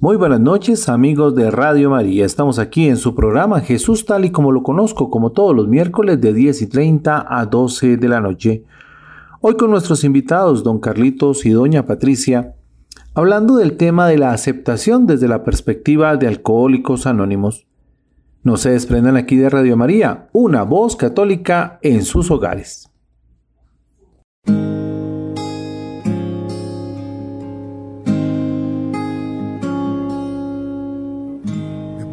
Muy buenas noches amigos de Radio María. Estamos aquí en su programa Jesús tal y como lo conozco, como todos los miércoles de 10 y 30 a 12 de la noche. Hoy con nuestros invitados, don Carlitos y doña Patricia, hablando del tema de la aceptación desde la perspectiva de alcohólicos anónimos. No se desprendan aquí de Radio María, una voz católica en sus hogares.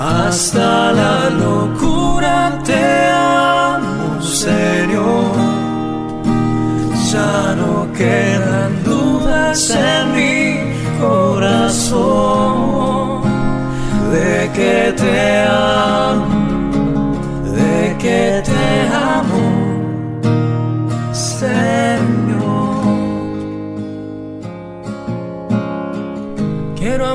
Hasta la locura te amo, Señor. Ya no quedan dudas en mi corazón de que te amo, de que te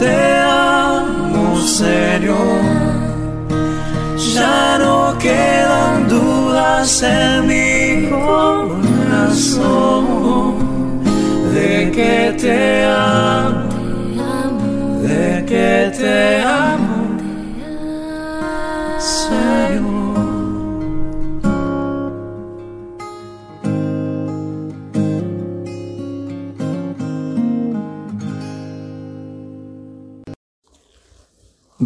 te amo, Señor. Ya no quedan dudas en mi corazón de que te amo, de que te amo,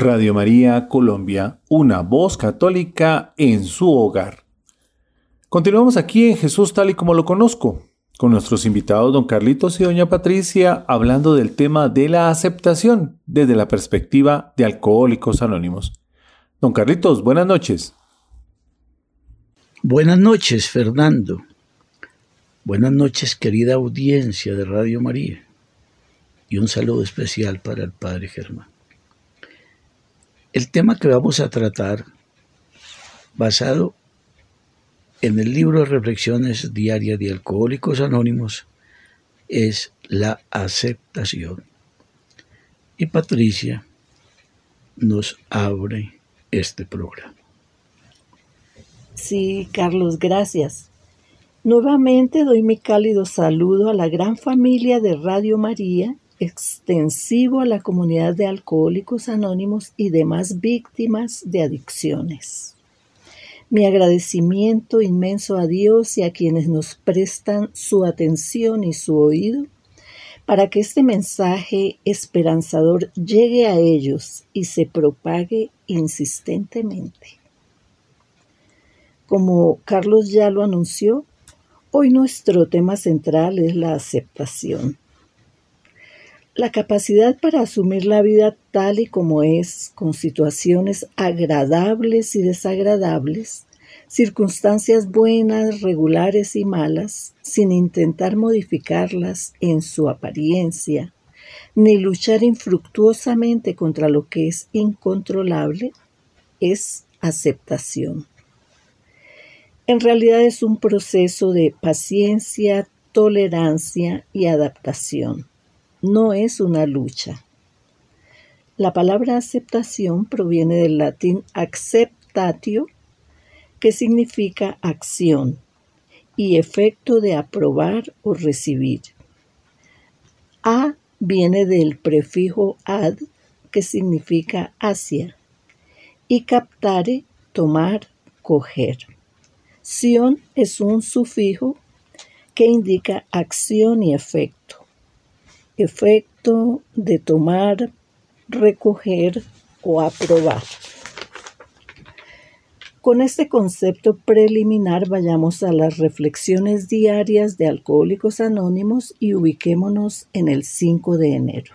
Radio María Colombia, una voz católica en su hogar. Continuamos aquí en Jesús tal y como lo conozco, con nuestros invitados don Carlitos y doña Patricia hablando del tema de la aceptación desde la perspectiva de Alcohólicos Anónimos. Don Carlitos, buenas noches. Buenas noches, Fernando. Buenas noches, querida audiencia de Radio María. Y un saludo especial para el Padre Germán. El tema que vamos a tratar, basado en el libro de reflexiones diarias de Alcohólicos Anónimos, es la aceptación. Y Patricia nos abre este programa. Sí, Carlos, gracias. Nuevamente doy mi cálido saludo a la gran familia de Radio María extensivo a la comunidad de alcohólicos anónimos y demás víctimas de adicciones. Mi agradecimiento inmenso a Dios y a quienes nos prestan su atención y su oído para que este mensaje esperanzador llegue a ellos y se propague insistentemente. Como Carlos ya lo anunció, hoy nuestro tema central es la aceptación. La capacidad para asumir la vida tal y como es, con situaciones agradables y desagradables, circunstancias buenas, regulares y malas, sin intentar modificarlas en su apariencia, ni luchar infructuosamente contra lo que es incontrolable, es aceptación. En realidad es un proceso de paciencia, tolerancia y adaptación no es una lucha. La palabra aceptación proviene del latín acceptatio, que significa acción y efecto de aprobar o recibir. A viene del prefijo ad, que significa hacia, y captare, tomar, coger. Sion es un sufijo que indica acción y efecto. Efecto de tomar, recoger o aprobar. Con este concepto preliminar vayamos a las reflexiones diarias de Alcohólicos Anónimos y ubiquémonos en el 5 de enero.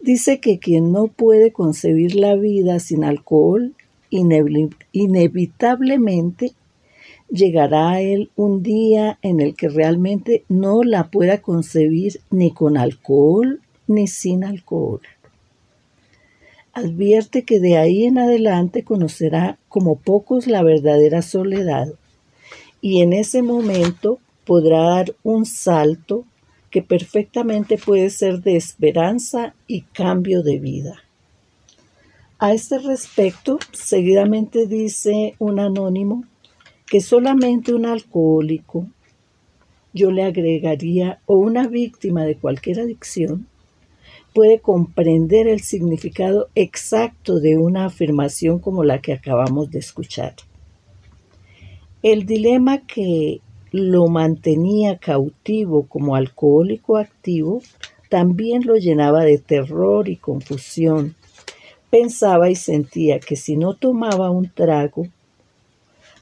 Dice que quien no puede concebir la vida sin alcohol, inevitablemente llegará a él un día en el que realmente no la pueda concebir ni con alcohol ni sin alcohol. Advierte que de ahí en adelante conocerá como pocos la verdadera soledad y en ese momento podrá dar un salto que perfectamente puede ser de esperanza y cambio de vida. A este respecto, seguidamente dice un anónimo que solamente un alcohólico, yo le agregaría, o una víctima de cualquier adicción, puede comprender el significado exacto de una afirmación como la que acabamos de escuchar. El dilema que lo mantenía cautivo como alcohólico activo también lo llenaba de terror y confusión. Pensaba y sentía que si no tomaba un trago,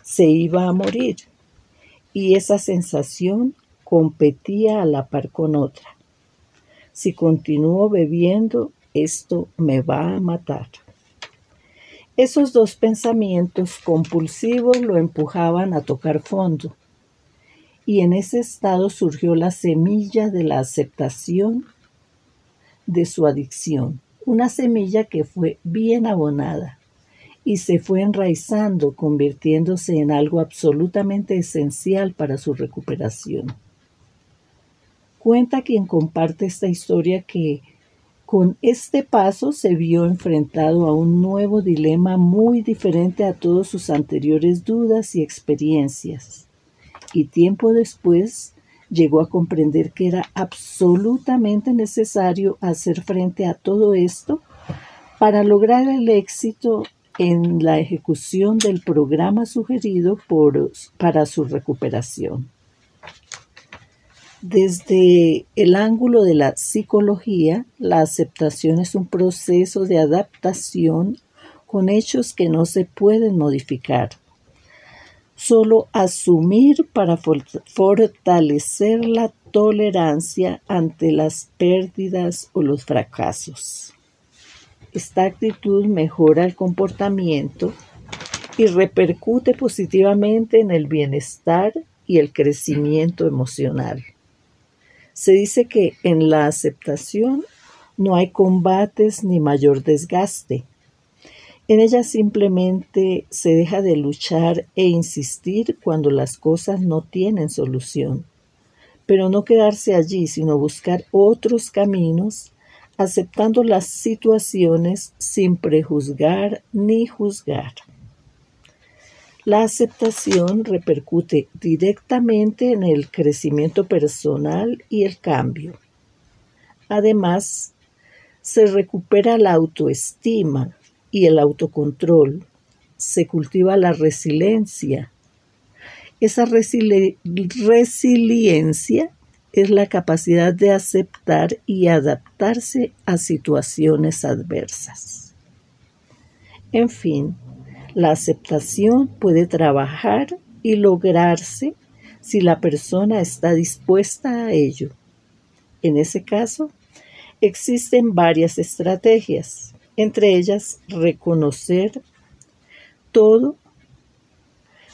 se iba a morir. Y esa sensación competía a la par con otra. Si continúo bebiendo, esto me va a matar. Esos dos pensamientos compulsivos lo empujaban a tocar fondo. Y en ese estado surgió la semilla de la aceptación de su adicción, una semilla que fue bien abonada y se fue enraizando, convirtiéndose en algo absolutamente esencial para su recuperación. Cuenta quien comparte esta historia que con este paso se vio enfrentado a un nuevo dilema muy diferente a todas sus anteriores dudas y experiencias. Y tiempo después llegó a comprender que era absolutamente necesario hacer frente a todo esto para lograr el éxito en la ejecución del programa sugerido por, para su recuperación. Desde el ángulo de la psicología, la aceptación es un proceso de adaptación con hechos que no se pueden modificar. Solo asumir para fortalecer la tolerancia ante las pérdidas o los fracasos. Esta actitud mejora el comportamiento y repercute positivamente en el bienestar y el crecimiento emocional. Se dice que en la aceptación no hay combates ni mayor desgaste. En ella simplemente se deja de luchar e insistir cuando las cosas no tienen solución, pero no quedarse allí, sino buscar otros caminos, aceptando las situaciones sin prejuzgar ni juzgar. La aceptación repercute directamente en el crecimiento personal y el cambio. Además, se recupera la autoestima y el autocontrol. Se cultiva la resiliencia. Esa resiliencia es la capacidad de aceptar y adaptarse a situaciones adversas. En fin, la aceptación puede trabajar y lograrse si la persona está dispuesta a ello. En ese caso, existen varias estrategias, entre ellas reconocer todo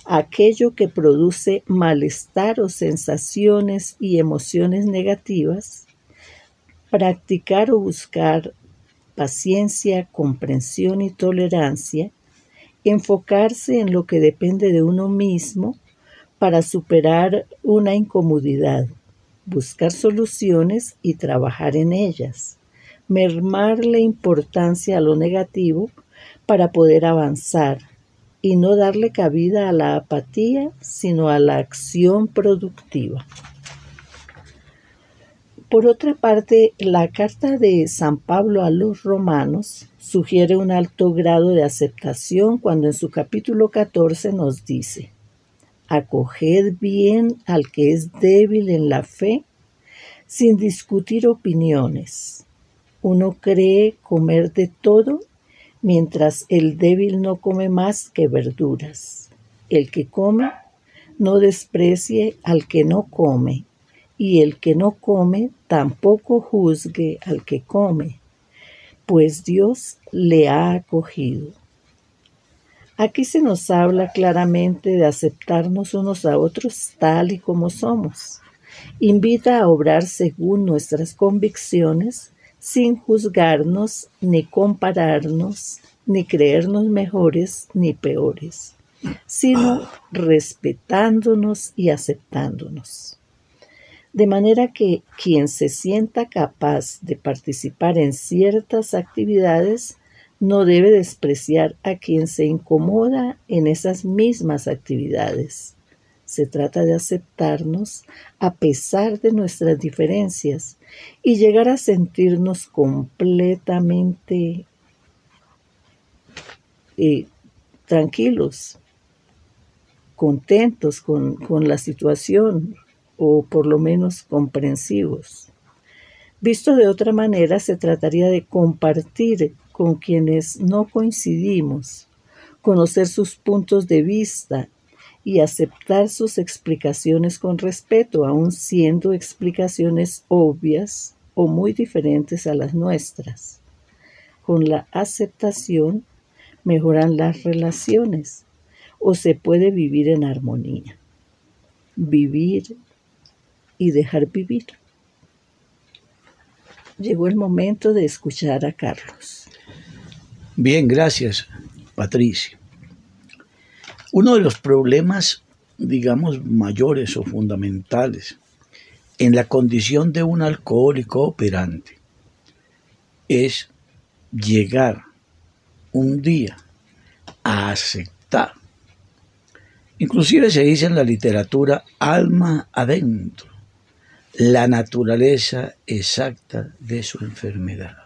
aquello que produce malestar o sensaciones y emociones negativas, practicar o buscar paciencia, comprensión y tolerancia, enfocarse en lo que depende de uno mismo para superar una incomodidad, buscar soluciones y trabajar en ellas, mermarle importancia a lo negativo para poder avanzar y no darle cabida a la apatía, sino a la acción productiva. Por otra parte, la carta de San Pablo a los romanos sugiere un alto grado de aceptación cuando en su capítulo 14 nos dice, acoged bien al que es débil en la fe, sin discutir opiniones. Uno cree comer de todo, mientras el débil no come más que verduras. El que come, no desprecie al que no come, y el que no come tampoco juzgue al que come, pues Dios le ha acogido. Aquí se nos habla claramente de aceptarnos unos a otros tal y como somos. Invita a obrar según nuestras convicciones, sin juzgarnos, ni compararnos, ni creernos mejores ni peores, sino respetándonos y aceptándonos de manera que quien se sienta capaz de participar en ciertas actividades no debe despreciar a quien se incomoda en esas mismas actividades. Se trata de aceptarnos a pesar de nuestras diferencias y llegar a sentirnos completamente eh, tranquilos, contentos con, con la situación, o por lo menos comprensivos. Visto de otra manera, se trataría de compartir con quienes no coincidimos, conocer sus puntos de vista y aceptar sus explicaciones con respeto, aun siendo explicaciones obvias o muy diferentes a las nuestras. Con la aceptación mejoran las relaciones o se puede vivir en armonía. Vivir y dejar vivir. Llegó el momento de escuchar a Carlos. Bien, gracias, Patricia. Uno de los problemas, digamos, mayores o fundamentales en la condición de un alcohólico operante es llegar un día a aceptar. Inclusive se dice en la literatura alma adentro la naturaleza exacta de su enfermedad.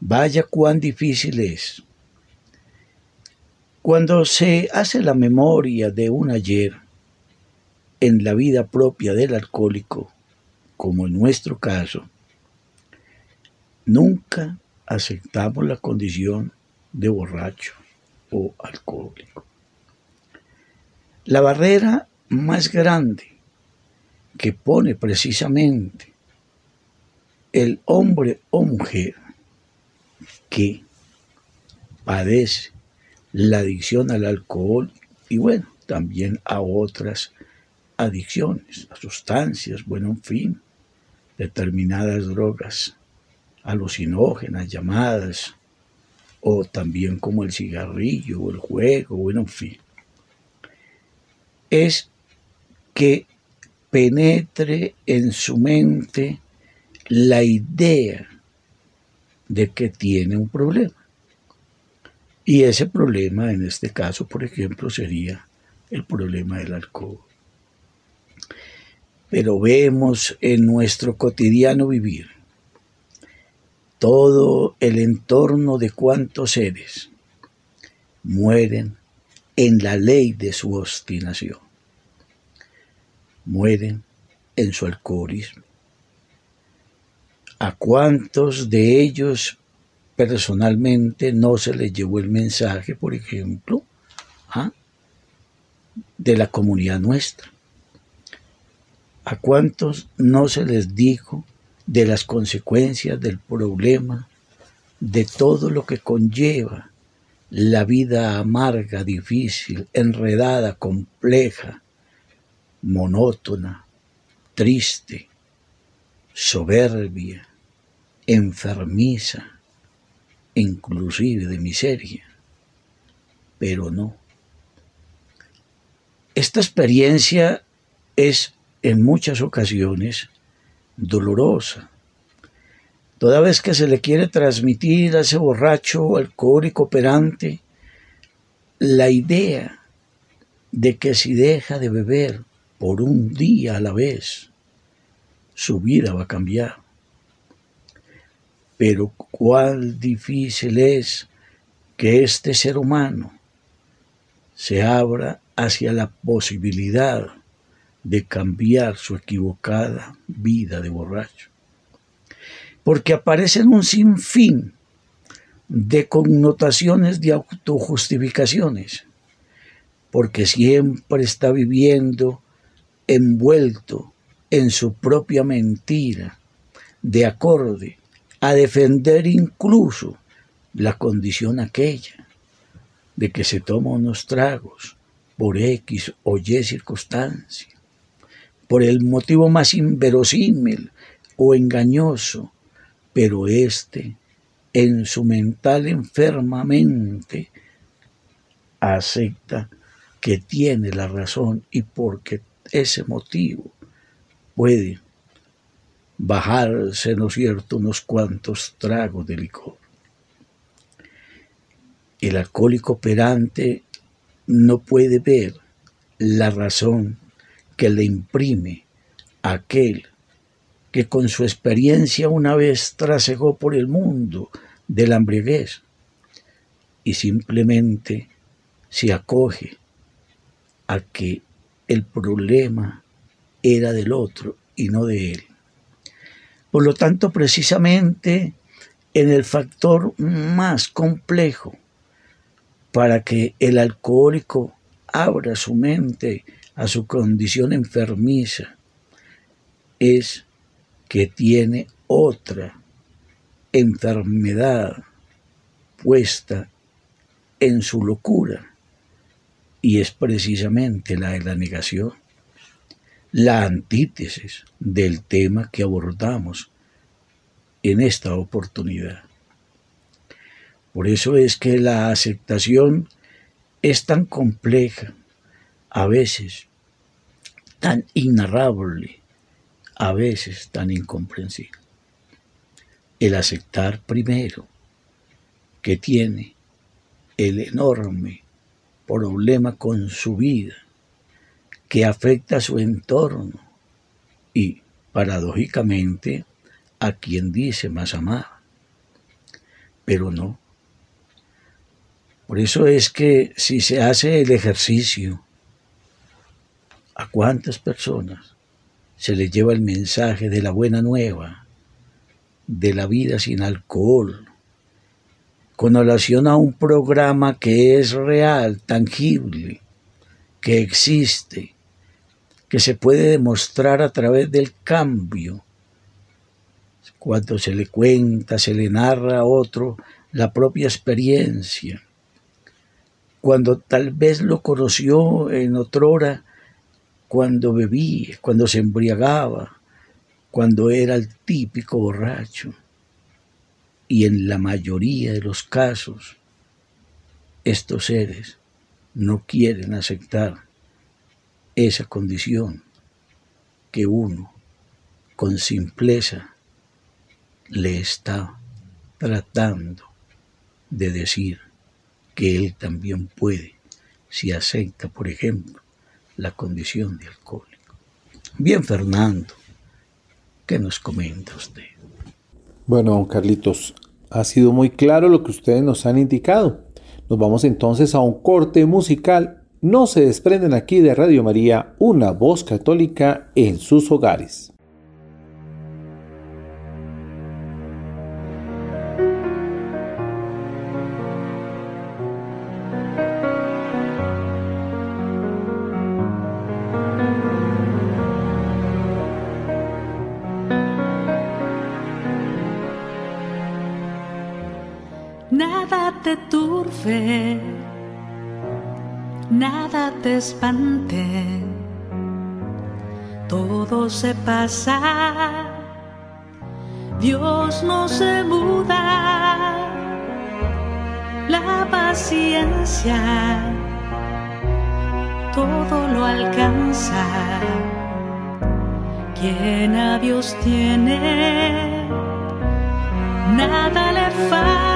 Vaya cuán difícil es. Cuando se hace la memoria de un ayer en la vida propia del alcohólico, como en nuestro caso, nunca aceptamos la condición de borracho o alcohólico. La barrera más grande que pone precisamente el hombre o mujer que padece la adicción al alcohol y bueno, también a otras adicciones, a sustancias, bueno, en fin, determinadas drogas alucinógenas llamadas, o también como el cigarrillo o el juego, bueno, en fin, es que penetre en su mente la idea de que tiene un problema. Y ese problema, en este caso, por ejemplo, sería el problema del alcohol. Pero vemos en nuestro cotidiano vivir todo el entorno de cuantos seres mueren en la ley de su obstinación mueren en su alcoholismo. ¿A cuántos de ellos personalmente no se les llevó el mensaje, por ejemplo, ¿ah? de la comunidad nuestra? ¿A cuántos no se les dijo de las consecuencias del problema, de todo lo que conlleva la vida amarga, difícil, enredada, compleja, monótona, triste, soberbia, enfermiza, inclusive de miseria. Pero no. Esta experiencia es en muchas ocasiones dolorosa. Toda vez que se le quiere transmitir a ese borracho alcohólico operante la idea de que si deja de beber por un día a la vez, su vida va a cambiar. Pero cuál difícil es que este ser humano se abra hacia la posibilidad de cambiar su equivocada vida de borracho. Porque aparecen un sinfín de connotaciones de autojustificaciones, porque siempre está viviendo envuelto en su propia mentira, de acorde a defender incluso la condición aquella de que se toma unos tragos por X o Y circunstancia, por el motivo más inverosímil o engañoso, pero éste en su mental enfermamente acepta que tiene la razón y porque ese motivo puede bajarse, ¿no es cierto?, unos cuantos tragos de licor. El alcohólico operante no puede ver la razón que le imprime aquel que con su experiencia una vez trasegó por el mundo de la embriaguez y simplemente se acoge a que el problema era del otro y no de él. Por lo tanto, precisamente en el factor más complejo para que el alcohólico abra su mente a su condición enfermiza es que tiene otra enfermedad puesta en su locura y es precisamente la de la negación, la antítesis del tema que abordamos en esta oportunidad. Por eso es que la aceptación es tan compleja, a veces tan inarrable, a veces tan incomprensible el aceptar primero que tiene el enorme problema con su vida, que afecta a su entorno y, paradójicamente, a quien dice más amar. Pero no. Por eso es que si se hace el ejercicio, ¿a cuántas personas se les lleva el mensaje de la buena nueva? de la vida sin alcohol, con relación a un programa que es real, tangible, que existe, que se puede demostrar a través del cambio. Cuando se le cuenta, se le narra a otro la propia experiencia. Cuando tal vez lo conoció en otrora, cuando bebía, cuando se embriagaba, cuando era el típico borracho. Y en la mayoría de los casos, estos seres no quieren aceptar esa condición que uno con simpleza le está tratando de decir que él también puede si acepta, por ejemplo, la condición de alcohólico. Bien, Fernando, ¿Qué nos comenta usted? Bueno, don Carlitos, ha sido muy claro lo que ustedes nos han indicado. Nos vamos entonces a un corte musical. No se desprenden aquí de Radio María, una voz católica en sus hogares. te turbe, nada te espante, todo se pasa, Dios no se muda, la paciencia todo lo alcanza, quien a Dios tiene nada le falta,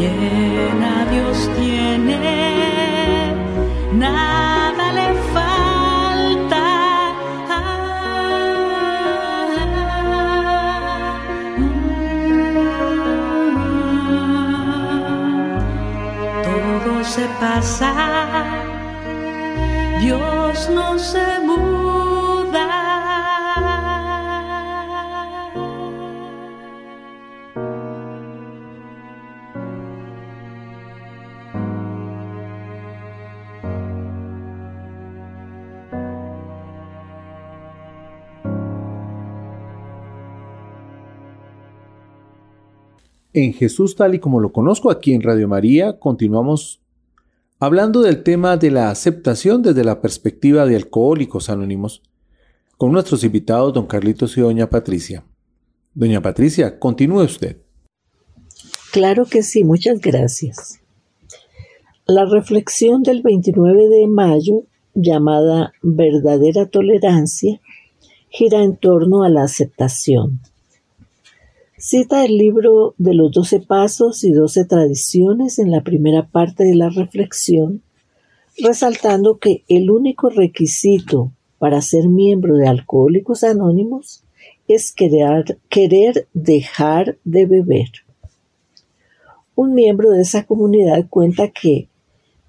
quien a Dios tiene, nada le falta. Todo se pasa, Dios no se En Jesús tal y como lo conozco aquí en Radio María, continuamos hablando del tema de la aceptación desde la perspectiva de alcohólicos anónimos con nuestros invitados don Carlitos y doña Patricia. Doña Patricia, continúe usted. Claro que sí, muchas gracias. La reflexión del 29 de mayo, llamada verdadera tolerancia, gira en torno a la aceptación. Cita el libro de los doce pasos y doce tradiciones en la primera parte de la reflexión, resaltando que el único requisito para ser miembro de Alcohólicos Anónimos es querer, querer dejar de beber. Un miembro de esa comunidad cuenta que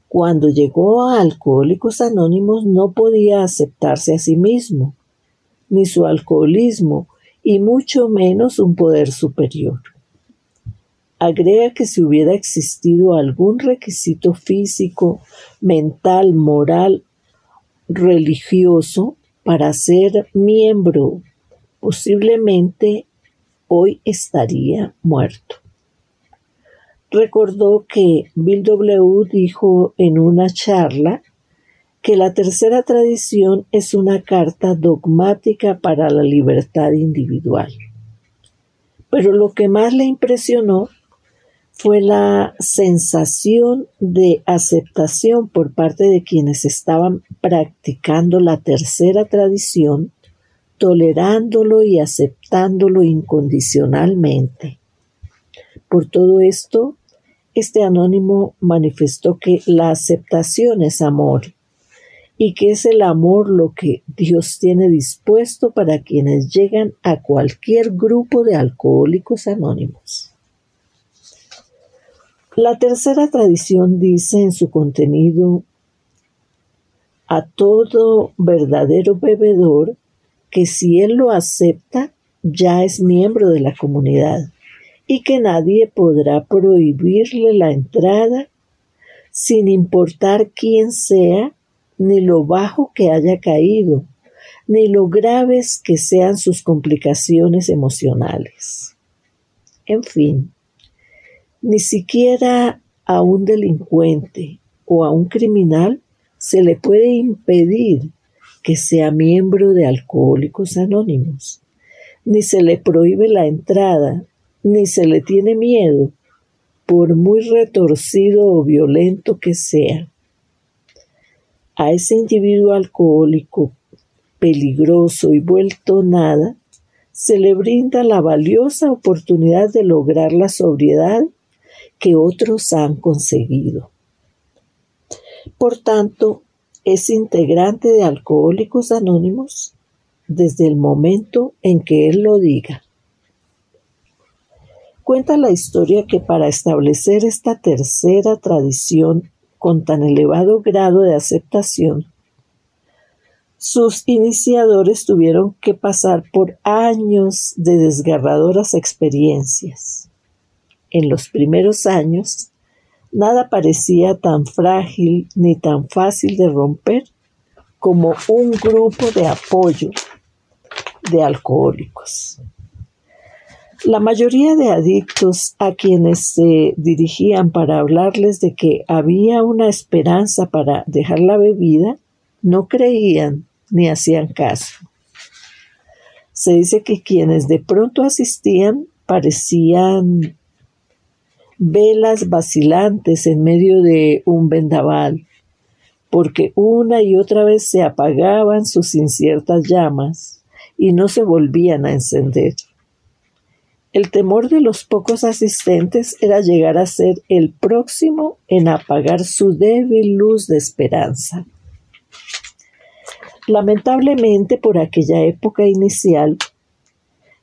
cuando llegó a Alcohólicos Anónimos no podía aceptarse a sí mismo, ni su alcoholismo, y mucho menos un poder superior. Agrega que si hubiera existido algún requisito físico, mental, moral, religioso para ser miembro, posiblemente hoy estaría muerto. Recordó que Bill W. dijo en una charla que la tercera tradición es una carta dogmática para la libertad individual. Pero lo que más le impresionó fue la sensación de aceptación por parte de quienes estaban practicando la tercera tradición, tolerándolo y aceptándolo incondicionalmente. Por todo esto, este anónimo manifestó que la aceptación es amor y que es el amor lo que Dios tiene dispuesto para quienes llegan a cualquier grupo de alcohólicos anónimos. La tercera tradición dice en su contenido a todo verdadero bebedor que si él lo acepta ya es miembro de la comunidad y que nadie podrá prohibirle la entrada sin importar quién sea ni lo bajo que haya caído, ni lo graves que sean sus complicaciones emocionales. En fin, ni siquiera a un delincuente o a un criminal se le puede impedir que sea miembro de Alcohólicos Anónimos, ni se le prohíbe la entrada, ni se le tiene miedo, por muy retorcido o violento que sea a ese individuo alcohólico peligroso y vuelto nada, se le brinda la valiosa oportunidad de lograr la sobriedad que otros han conseguido. Por tanto, es integrante de Alcohólicos Anónimos desde el momento en que él lo diga. Cuenta la historia que para establecer esta tercera tradición con tan elevado grado de aceptación, sus iniciadores tuvieron que pasar por años de desgarradoras experiencias. En los primeros años, nada parecía tan frágil ni tan fácil de romper como un grupo de apoyo de alcohólicos. La mayoría de adictos a quienes se dirigían para hablarles de que había una esperanza para dejar la bebida, no creían ni hacían caso. Se dice que quienes de pronto asistían parecían velas vacilantes en medio de un vendaval, porque una y otra vez se apagaban sus inciertas llamas y no se volvían a encender. El temor de los pocos asistentes era llegar a ser el próximo en apagar su débil luz de esperanza. Lamentablemente, por aquella época inicial,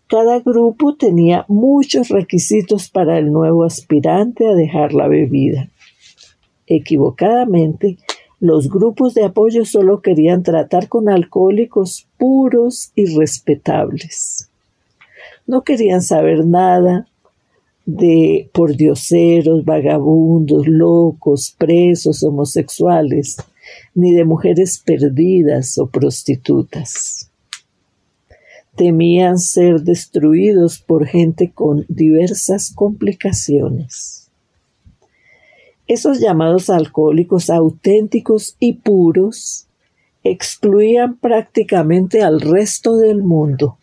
cada grupo tenía muchos requisitos para el nuevo aspirante a dejar la bebida. Equivocadamente, los grupos de apoyo solo querían tratar con alcohólicos puros y respetables. No querían saber nada de pordioseros, vagabundos, locos, presos, homosexuales, ni de mujeres perdidas o prostitutas. Temían ser destruidos por gente con diversas complicaciones. Esos llamados alcohólicos auténticos y puros excluían prácticamente al resto del mundo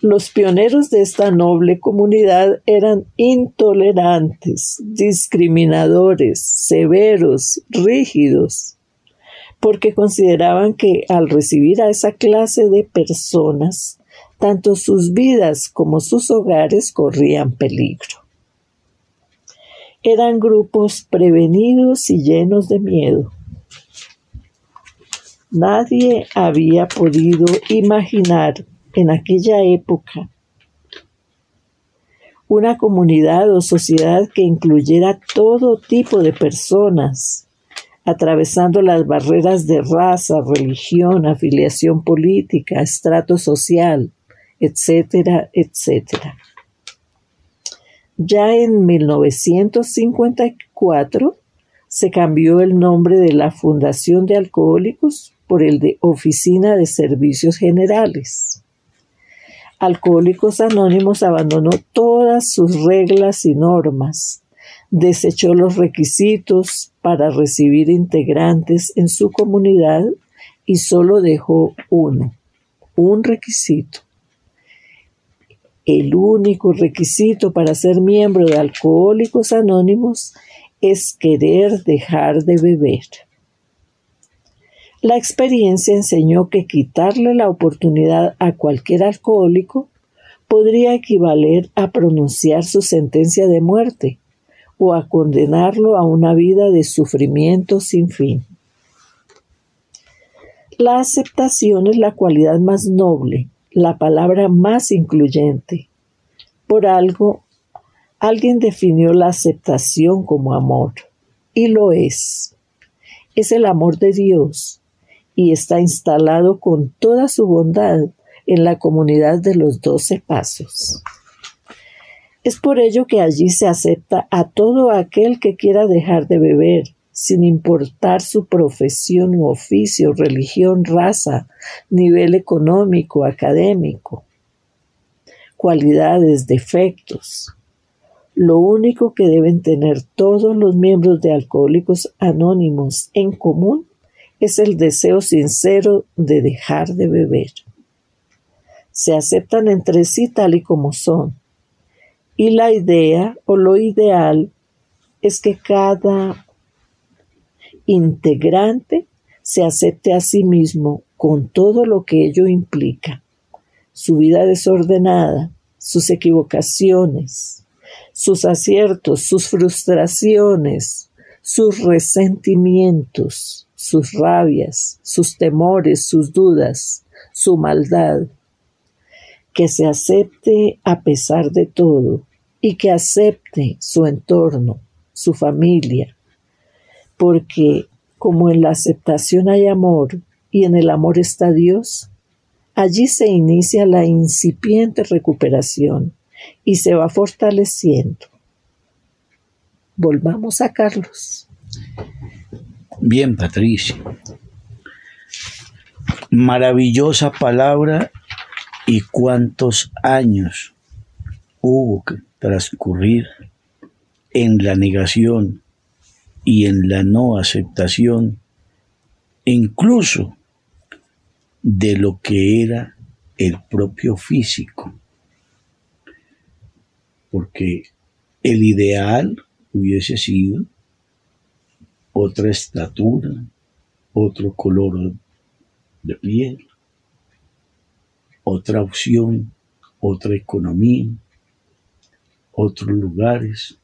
los pioneros de esta noble comunidad eran intolerantes, discriminadores, severos, rígidos, porque consideraban que al recibir a esa clase de personas, tanto sus vidas como sus hogares corrían peligro. Eran grupos prevenidos y llenos de miedo. Nadie había podido imaginar en aquella época una comunidad o sociedad que incluyera todo tipo de personas, atravesando las barreras de raza, religión, afiliación política, estrato social, etcétera, etcétera. Ya en 1954 se cambió el nombre de la Fundación de Alcohólicos por el de Oficina de Servicios Generales. Alcohólicos Anónimos abandonó todas sus reglas y normas, desechó los requisitos para recibir integrantes en su comunidad y solo dejó uno, un requisito. El único requisito para ser miembro de Alcohólicos Anónimos es querer dejar de beber. La experiencia enseñó que quitarle la oportunidad a cualquier alcohólico podría equivaler a pronunciar su sentencia de muerte o a condenarlo a una vida de sufrimiento sin fin. La aceptación es la cualidad más noble, la palabra más incluyente. Por algo, alguien definió la aceptación como amor, y lo es. Es el amor de Dios, y está instalado con toda su bondad en la comunidad de los doce pasos. Es por ello que allí se acepta a todo aquel que quiera dejar de beber, sin importar su profesión u oficio, religión, raza, nivel económico, académico, cualidades, defectos. Lo único que deben tener todos los miembros de Alcohólicos Anónimos en común es el deseo sincero de dejar de beber. Se aceptan entre sí tal y como son. Y la idea o lo ideal es que cada integrante se acepte a sí mismo con todo lo que ello implica, su vida desordenada, sus equivocaciones, sus aciertos, sus frustraciones, sus resentimientos, sus rabias, sus temores, sus dudas, su maldad. Que se acepte a pesar de todo y que acepte su entorno, su familia, porque como en la aceptación hay amor y en el amor está Dios, allí se inicia la incipiente recuperación y se va fortaleciendo. Volvamos a Carlos. Bien, Patricia. Maravillosa palabra y cuántos años hubo que transcurrir en la negación y en la no aceptación, incluso de lo que era el propio físico. Porque el ideal hubiese sido otra estatura, otro color de piel, otra opción, otra economía, otros lugares,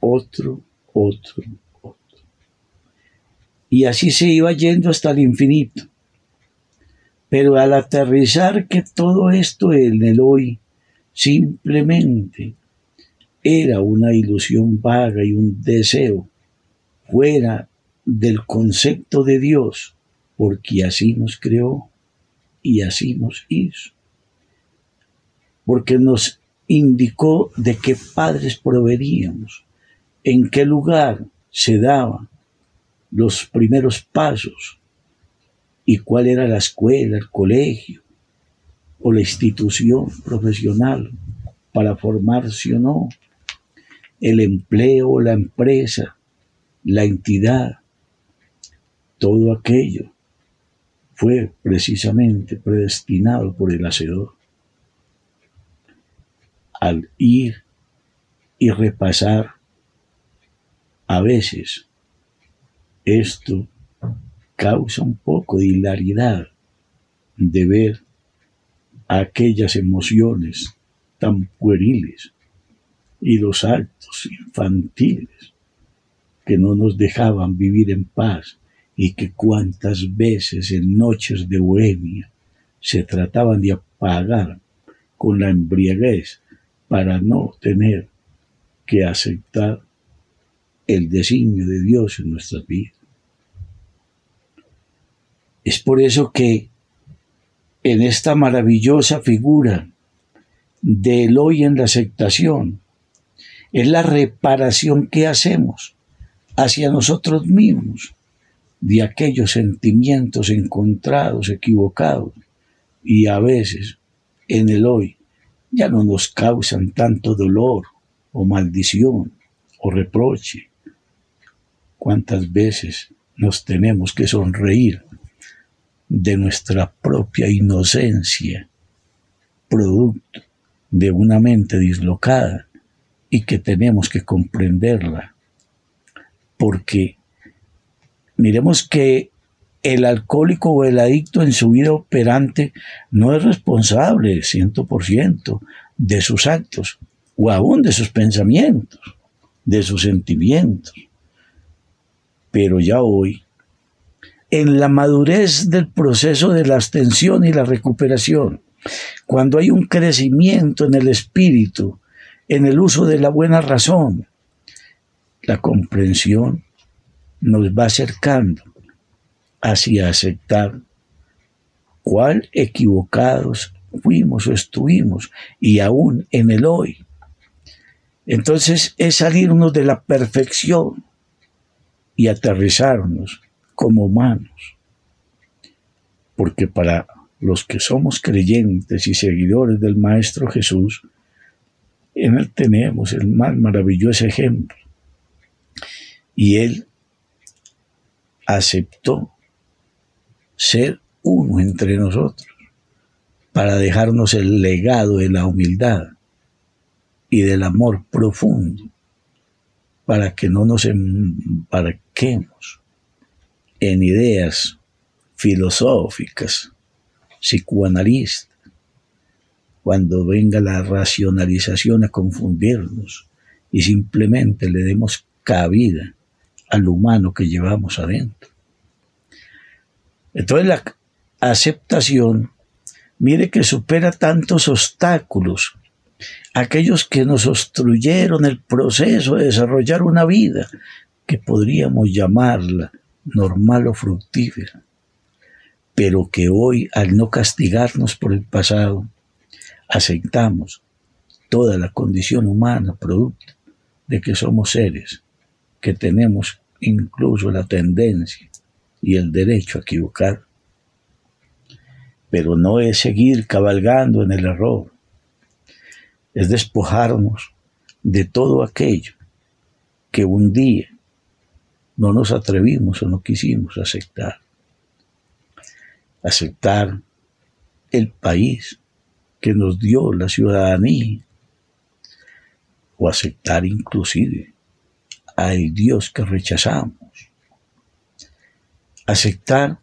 otro, otro, otro. Y así se iba yendo hasta el infinito. Pero al aterrizar que todo esto en el hoy simplemente era una ilusión vaga y un deseo fuera del concepto de Dios, porque así nos creó y así nos hizo. Porque nos indicó de qué padres proveníamos, en qué lugar se daban los primeros pasos y cuál era la escuela, el colegio o la institución profesional para formarse o no, el empleo, la empresa, la entidad, todo aquello fue precisamente predestinado por el Hacedor. Al ir y repasar a veces esto causa un poco de hilaridad de ver aquellas emociones tan pueriles y los actos infantiles que no nos dejaban vivir en paz y que cuantas veces en noches de bohemia se trataban de apagar con la embriaguez para no tener que aceptar el designio de Dios en nuestras vidas. Es por eso que en esta maravillosa figura del hoy en la aceptación, es la reparación que hacemos hacia nosotros mismos de aquellos sentimientos encontrados, equivocados, y a veces en el hoy ya no nos causan tanto dolor o maldición o reproche, cuántas veces nos tenemos que sonreír de nuestra propia inocencia, producto de una mente dislocada y que tenemos que comprenderla. Porque miremos que el alcohólico o el adicto en su vida operante no es responsable 100% de sus actos o aún de sus pensamientos, de sus sentimientos. Pero ya hoy, en la madurez del proceso de la abstención y la recuperación, cuando hay un crecimiento en el espíritu, en el uso de la buena razón, la comprensión nos va acercando hacia aceptar cuál equivocados fuimos o estuvimos y aún en el hoy. Entonces es salirnos de la perfección y aterrizarnos como humanos. Porque para los que somos creyentes y seguidores del Maestro Jesús, en Él tenemos el más maravilloso ejemplo. Y Él aceptó ser uno entre nosotros para dejarnos el legado de la humildad y del amor profundo para que no nos embarquemos en ideas filosóficas, psicoanalistas cuando venga la racionalización a confundirnos y simplemente le demos cabida al humano que llevamos adentro. Entonces la aceptación, mire que supera tantos obstáculos, aquellos que nos obstruyeron el proceso de desarrollar una vida que podríamos llamarla normal o fructífera, pero que hoy al no castigarnos por el pasado, aceptamos toda la condición humana producto de que somos seres que tenemos incluso la tendencia y el derecho a equivocar. Pero no es seguir cabalgando en el error, es despojarnos de todo aquello que un día no nos atrevimos o no quisimos aceptar. Aceptar el país que nos dio la ciudadanía o aceptar inclusive al Dios que rechazamos. Aceptar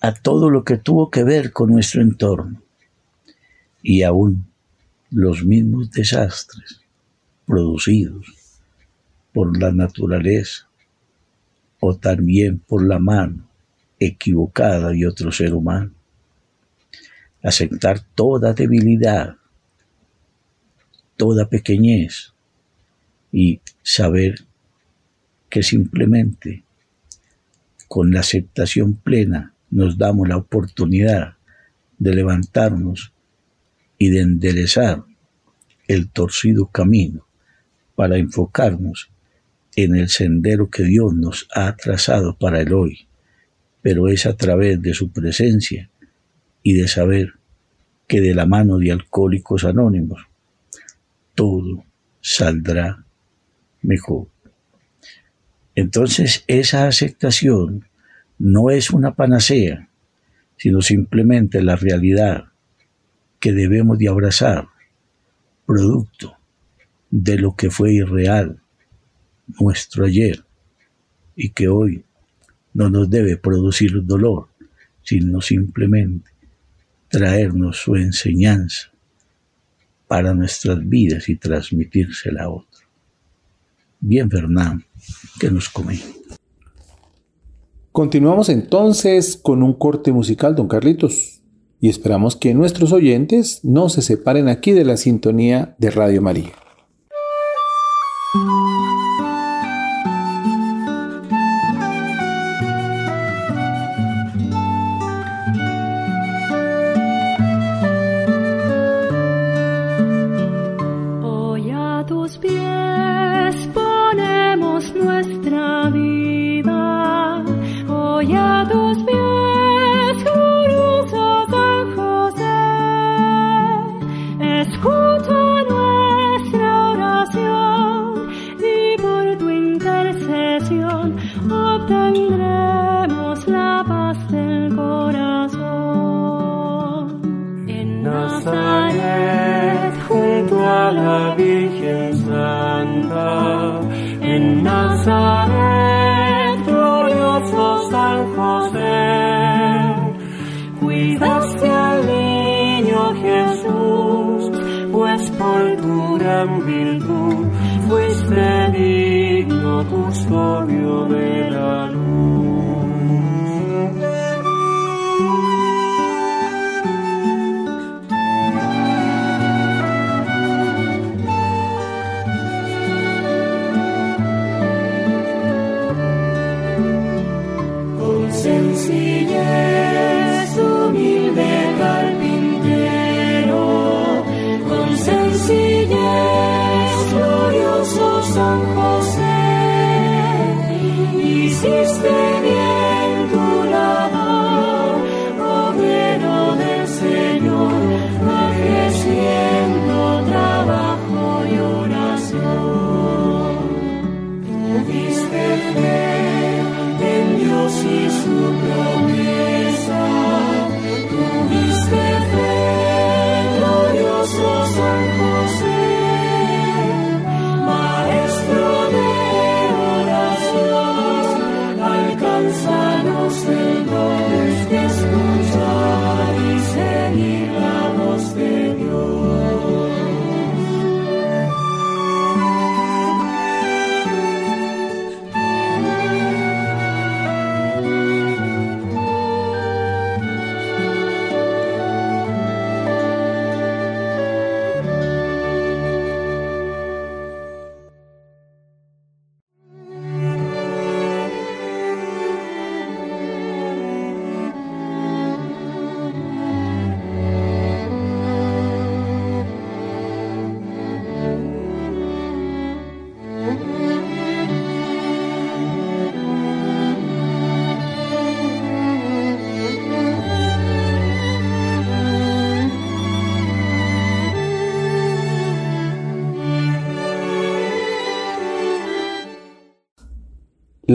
a todo lo que tuvo que ver con nuestro entorno y aún los mismos desastres producidos por la naturaleza o también por la mano equivocada de otro ser humano. Aceptar toda debilidad, toda pequeñez y saber que simplemente con la aceptación plena nos damos la oportunidad de levantarnos y de enderezar el torcido camino para enfocarnos en el sendero que Dios nos ha trazado para el hoy, pero es a través de su presencia y de saber que de la mano de alcohólicos anónimos todo saldrá mejor. Entonces esa aceptación no es una panacea, sino simplemente la realidad que debemos de abrazar, producto de lo que fue irreal, nuestro ayer, y que hoy no nos debe producir dolor, sino simplemente traernos su enseñanza para nuestras vidas y transmitírsela a otro. Bien, Fernán, que nos come. Continuamos entonces con un corte musical, don Carlitos, y esperamos que nuestros oyentes no se separen aquí de la sintonía de Radio María.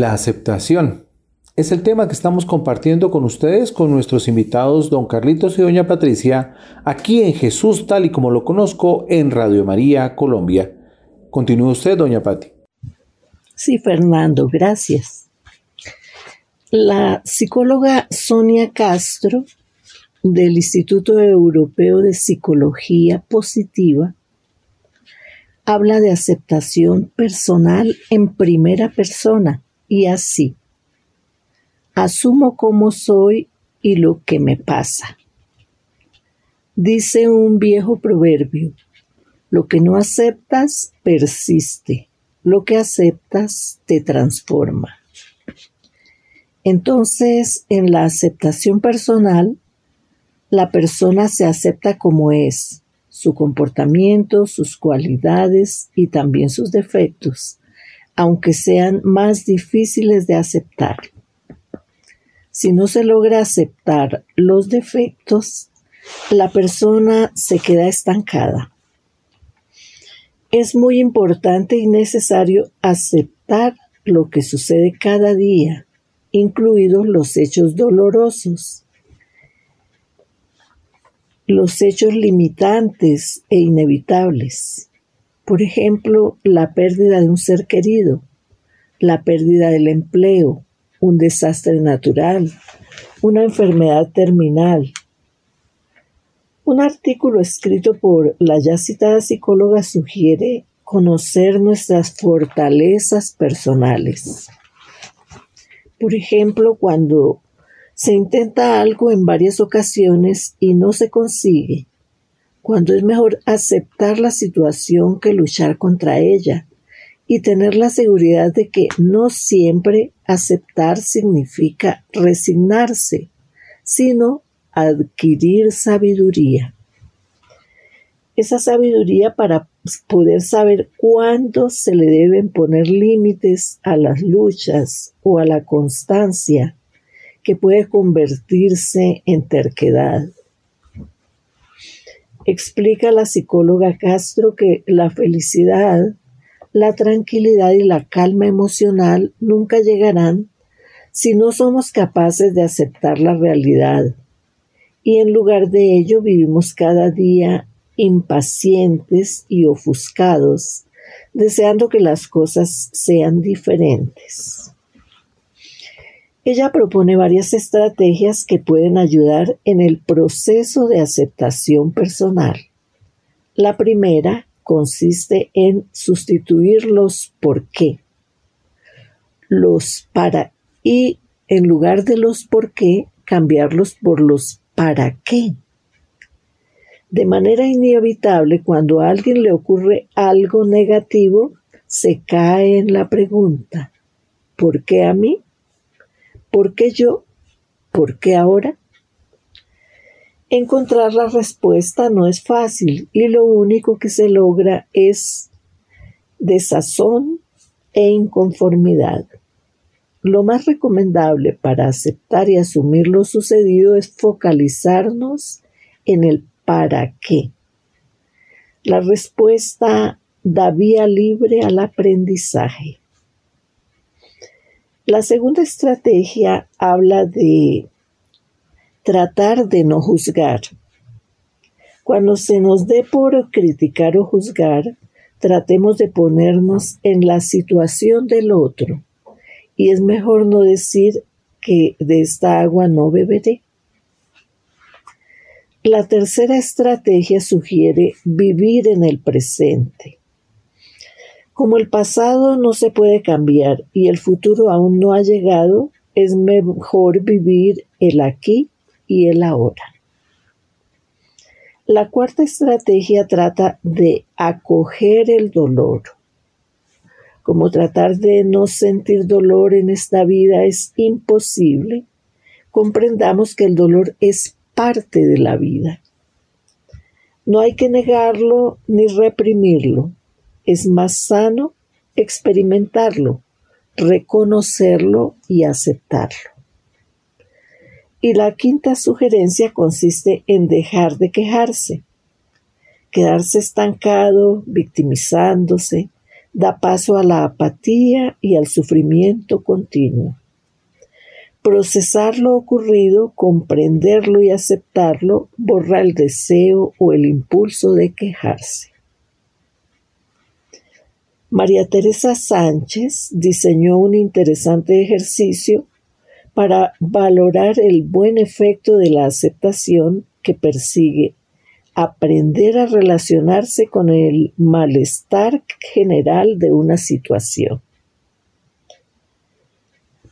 La aceptación es el tema que estamos compartiendo con ustedes, con nuestros invitados, don Carlitos y doña Patricia, aquí en Jesús tal y como lo conozco en Radio María, Colombia. Continúe usted, doña Pati. Sí, Fernando, gracias. La psicóloga Sonia Castro del Instituto Europeo de Psicología Positiva habla de aceptación personal en primera persona y así. Asumo cómo soy y lo que me pasa. Dice un viejo proverbio, lo que no aceptas persiste, lo que aceptas te transforma. Entonces, en la aceptación personal, la persona se acepta como es, su comportamiento, sus cualidades y también sus defectos, aunque sean más difíciles de aceptar. Si no se logra aceptar los defectos, la persona se queda estancada. Es muy importante y necesario aceptar lo que sucede cada día, incluidos los hechos dolorosos, los hechos limitantes e inevitables. Por ejemplo, la pérdida de un ser querido, la pérdida del empleo, un desastre natural, una enfermedad terminal. Un artículo escrito por la ya citada psicóloga sugiere conocer nuestras fortalezas personales. Por ejemplo, cuando se intenta algo en varias ocasiones y no se consigue, cuando es mejor aceptar la situación que luchar contra ella, y tener la seguridad de que no siempre aceptar significa resignarse, sino adquirir sabiduría. Esa sabiduría para poder saber cuándo se le deben poner límites a las luchas o a la constancia que puede convertirse en terquedad. Explica la psicóloga Castro que la felicidad la tranquilidad y la calma emocional nunca llegarán si no somos capaces de aceptar la realidad. Y en lugar de ello vivimos cada día impacientes y ofuscados, deseando que las cosas sean diferentes. Ella propone varias estrategias que pueden ayudar en el proceso de aceptación personal. La primera consiste en sustituir los por qué, los para y en lugar de los por qué, cambiarlos por los para qué. De manera inevitable, cuando a alguien le ocurre algo negativo, se cae en la pregunta, ¿por qué a mí? ¿Por qué yo? ¿Por qué ahora? Encontrar la respuesta no es fácil y lo único que se logra es desazón e inconformidad. Lo más recomendable para aceptar y asumir lo sucedido es focalizarnos en el para qué. La respuesta da vía libre al aprendizaje. La segunda estrategia habla de tratar de no juzgar. Cuando se nos dé por criticar o juzgar, tratemos de ponernos en la situación del otro. Y es mejor no decir que de esta agua no beberé. La tercera estrategia sugiere vivir en el presente. Como el pasado no se puede cambiar y el futuro aún no ha llegado, es mejor vivir el aquí y el ahora. La cuarta estrategia trata de acoger el dolor. Como tratar de no sentir dolor en esta vida es imposible, comprendamos que el dolor es parte de la vida. No hay que negarlo ni reprimirlo. Es más sano experimentarlo, reconocerlo y aceptarlo. Y la quinta sugerencia consiste en dejar de quejarse, quedarse estancado, victimizándose, da paso a la apatía y al sufrimiento continuo. Procesar lo ocurrido, comprenderlo y aceptarlo borra el deseo o el impulso de quejarse. María Teresa Sánchez diseñó un interesante ejercicio para valorar el buen efecto de la aceptación que persigue aprender a relacionarse con el malestar general de una situación.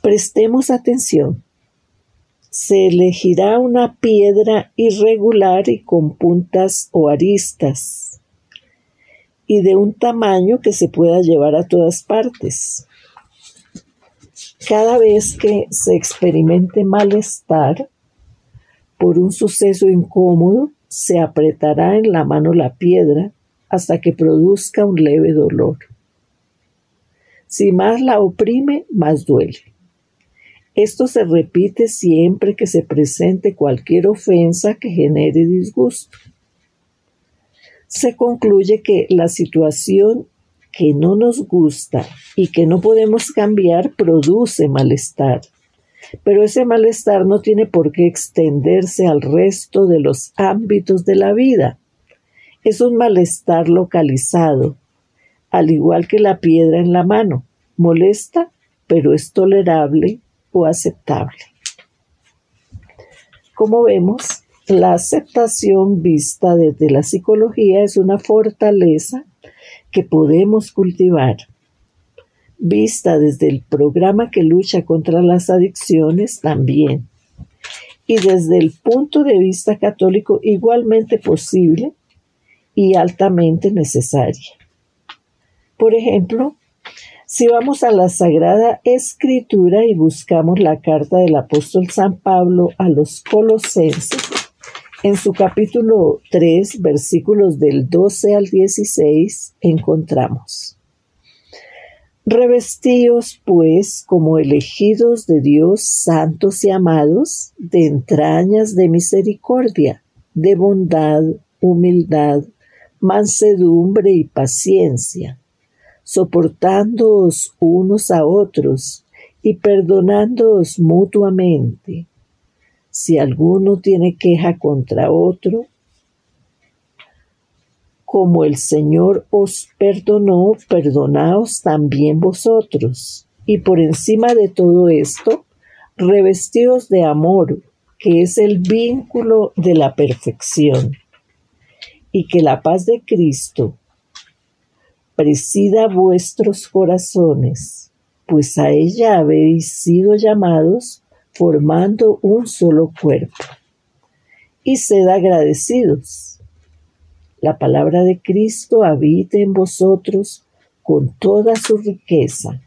Prestemos atención. Se elegirá una piedra irregular y con puntas o aristas y de un tamaño que se pueda llevar a todas partes. Cada vez que se experimente malestar por un suceso incómodo, se apretará en la mano la piedra hasta que produzca un leve dolor. Si más la oprime, más duele. Esto se repite siempre que se presente cualquier ofensa que genere disgusto. Se concluye que la situación que no nos gusta y que no podemos cambiar produce malestar. Pero ese malestar no tiene por qué extenderse al resto de los ámbitos de la vida. Es un malestar localizado, al igual que la piedra en la mano. Molesta, pero es tolerable o aceptable. Como vemos, la aceptación vista desde la psicología es una fortaleza que podemos cultivar. Vista desde el programa que lucha contra las adicciones también. Y desde el punto de vista católico igualmente posible y altamente necesaria. Por ejemplo, si vamos a la Sagrada Escritura y buscamos la carta del apóstol San Pablo a los colosenses, en su capítulo 3, versículos del 12 al 16, encontramos. Revestíos, pues, como elegidos de Dios, santos y amados, de entrañas de misericordia, de bondad, humildad, mansedumbre y paciencia soportándoos unos a otros y perdonándoos mutuamente. Si alguno tiene queja contra otro, como el Señor os perdonó, perdonaos también vosotros. Y por encima de todo esto, revestíos de amor, que es el vínculo de la perfección. Y que la paz de Cristo, presida vuestros corazones, pues a ella habéis sido llamados formando un solo cuerpo. Y sed agradecidos. La palabra de Cristo habite en vosotros con toda su riqueza.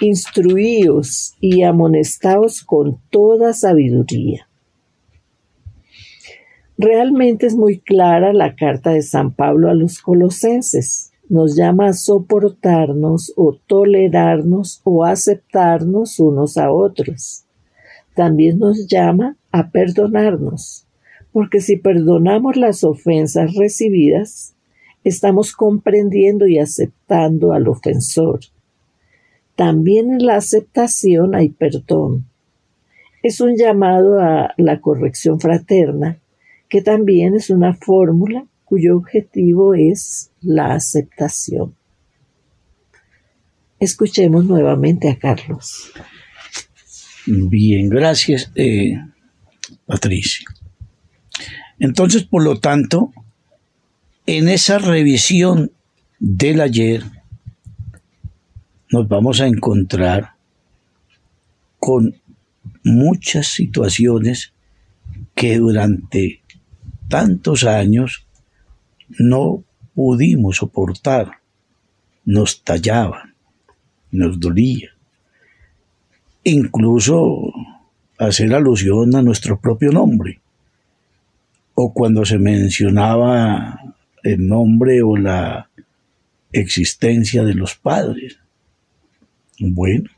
Instruíos y amonestaos con toda sabiduría. Realmente es muy clara la carta de San Pablo a los colosenses nos llama a soportarnos o tolerarnos o aceptarnos unos a otros. También nos llama a perdonarnos, porque si perdonamos las ofensas recibidas, estamos comprendiendo y aceptando al ofensor. También en la aceptación hay perdón. Es un llamado a la corrección fraterna, que también es una fórmula cuyo objetivo es la aceptación. Escuchemos nuevamente a Carlos. Bien, gracias, eh, Patricia. Entonces, por lo tanto, en esa revisión del ayer, nos vamos a encontrar con muchas situaciones que durante tantos años no pudimos soportar, nos tallaban, nos dolía. Incluso hacer alusión a nuestro propio nombre, o cuando se mencionaba el nombre o la existencia de los padres. Bueno,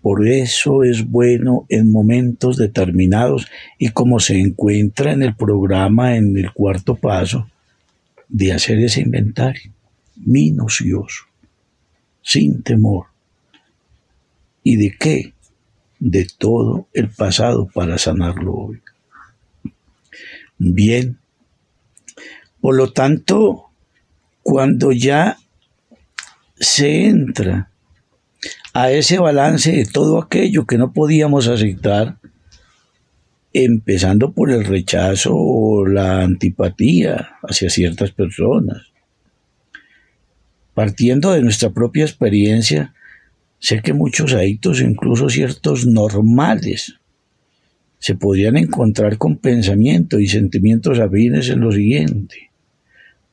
por eso es bueno en momentos determinados y como se encuentra en el programa en el cuarto paso, de hacer ese inventario, minucioso, sin temor. ¿Y de qué? De todo el pasado para sanarlo hoy. Bien, por lo tanto, cuando ya se entra a ese balance de todo aquello que no podíamos aceptar, empezando por el rechazo o la antipatía hacia ciertas personas. Partiendo de nuestra propia experiencia, sé que muchos adictos, incluso ciertos normales, se podrían encontrar con pensamientos y sentimientos afines en lo siguiente.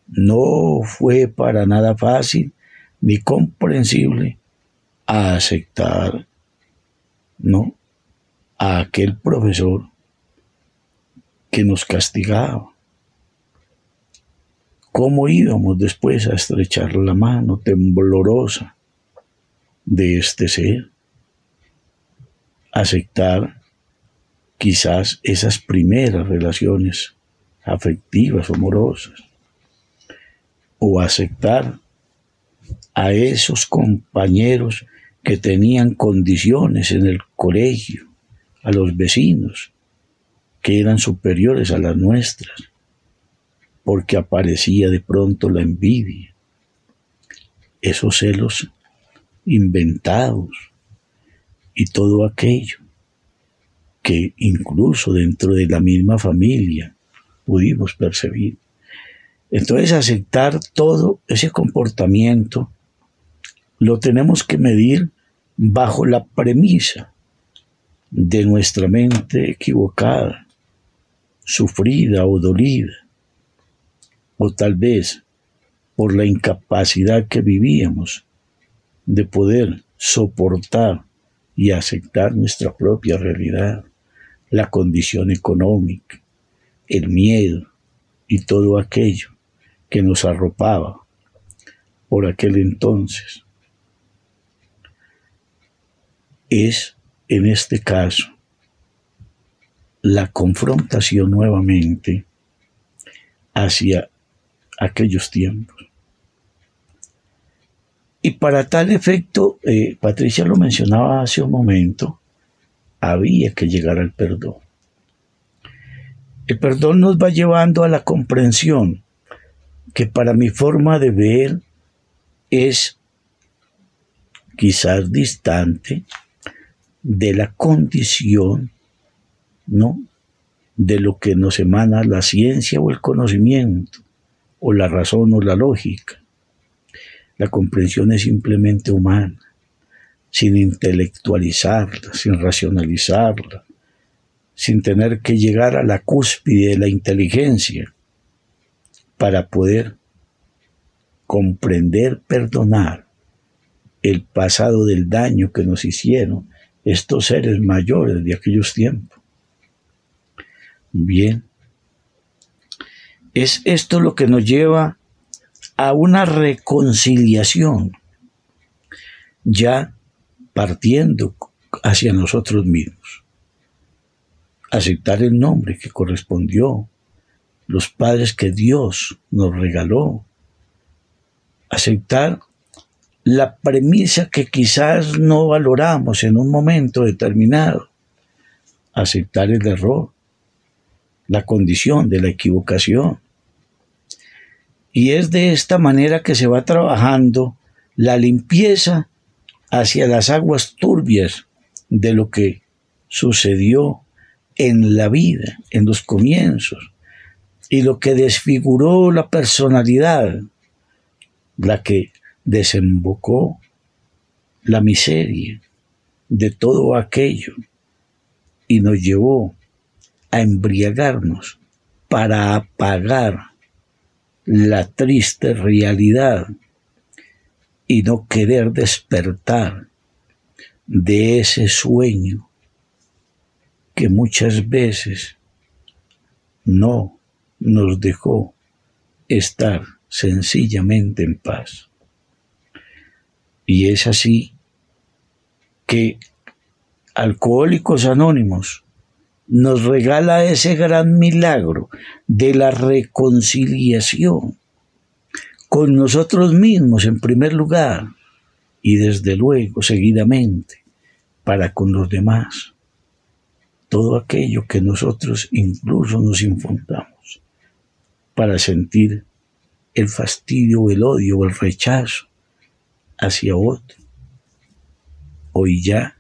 No fue para nada fácil ni comprensible aceptar, ¿no? A aquel profesor que nos castigaba. ¿Cómo íbamos después a estrechar la mano temblorosa de este ser? Aceptar quizás esas primeras relaciones afectivas, amorosas, o aceptar a esos compañeros que tenían condiciones en el colegio, a los vecinos, que eran superiores a las nuestras, porque aparecía de pronto la envidia, esos celos inventados y todo aquello que incluso dentro de la misma familia pudimos percibir. Entonces aceptar todo ese comportamiento lo tenemos que medir bajo la premisa de nuestra mente equivocada, sufrida o dolida, o tal vez por la incapacidad que vivíamos de poder soportar y aceptar nuestra propia realidad, la condición económica, el miedo y todo aquello que nos arropaba por aquel entonces. Es, en este caso, la confrontación nuevamente hacia aquellos tiempos. Y para tal efecto, eh, Patricia lo mencionaba hace un momento, había que llegar al perdón. El perdón nos va llevando a la comprensión que para mi forma de ver es quizás distante de la condición ¿no? De lo que nos emana la ciencia o el conocimiento, o la razón o la lógica. La comprensión es simplemente humana, sin intelectualizarla, sin racionalizarla, sin tener que llegar a la cúspide de la inteligencia para poder comprender, perdonar el pasado del daño que nos hicieron estos seres mayores de aquellos tiempos. Bien. Es esto lo que nos lleva a una reconciliación, ya partiendo hacia nosotros mismos. Aceptar el nombre que correspondió, los padres que Dios nos regaló. Aceptar la premisa que quizás no valoramos en un momento determinado. Aceptar el error la condición de la equivocación. Y es de esta manera que se va trabajando la limpieza hacia las aguas turbias de lo que sucedió en la vida, en los comienzos, y lo que desfiguró la personalidad, la que desembocó la miseria de todo aquello y nos llevó a embriagarnos para apagar la triste realidad y no querer despertar de ese sueño que muchas veces no nos dejó estar sencillamente en paz. Y es así que Alcohólicos Anónimos nos regala ese gran milagro de la reconciliación con nosotros mismos en primer lugar y desde luego seguidamente para con los demás todo aquello que nosotros incluso nos infundamos para sentir el fastidio, el odio el rechazo hacia otro. Hoy ya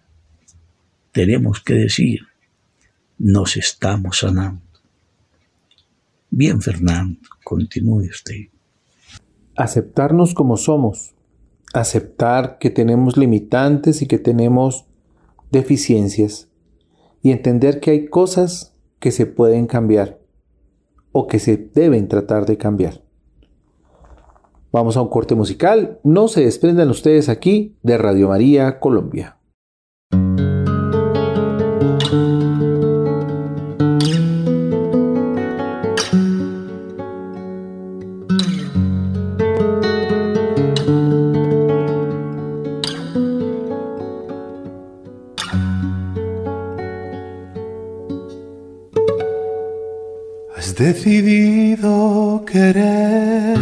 tenemos que decir, nos estamos sanando. Bien, Fernando, continúe usted. Aceptarnos como somos, aceptar que tenemos limitantes y que tenemos deficiencias y entender que hay cosas que se pueden cambiar o que se deben tratar de cambiar. Vamos a un corte musical, no se desprendan ustedes aquí de Radio María Colombia. Decidido quererme.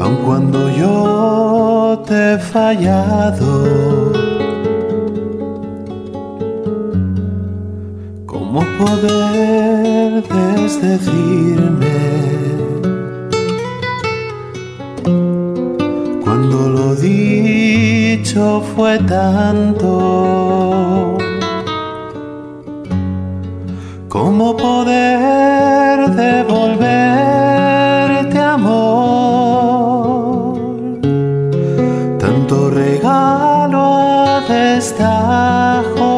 Aun cuando yo te he fallado, ¿cómo poder desdecirme? Cuando lo dicho fue tanto ¿Cómo poder devolverte amor? Tanto regalo a destajo,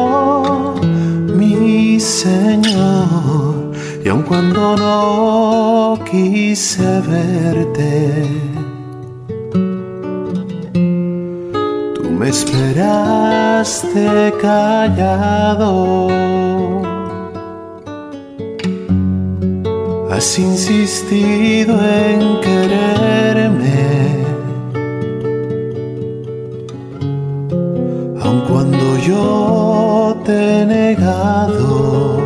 mi Señor, y aun cuando no quise verte, tú me esperaste callado. Has insistido en quererme, aun cuando yo te he negado.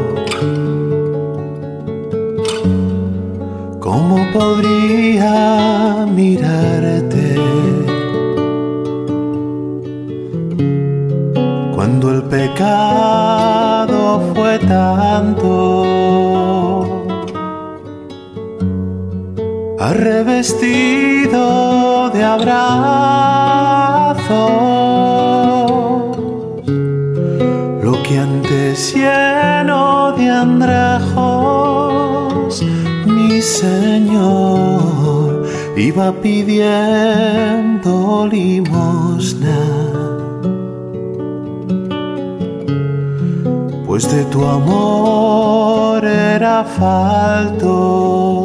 ¿Cómo podría mirarte cuando el pecado fue tanto? Revestido de abrazos, lo que antes lleno de andrajos, mi Señor iba pidiendo limosna. Pues de tu amor era falto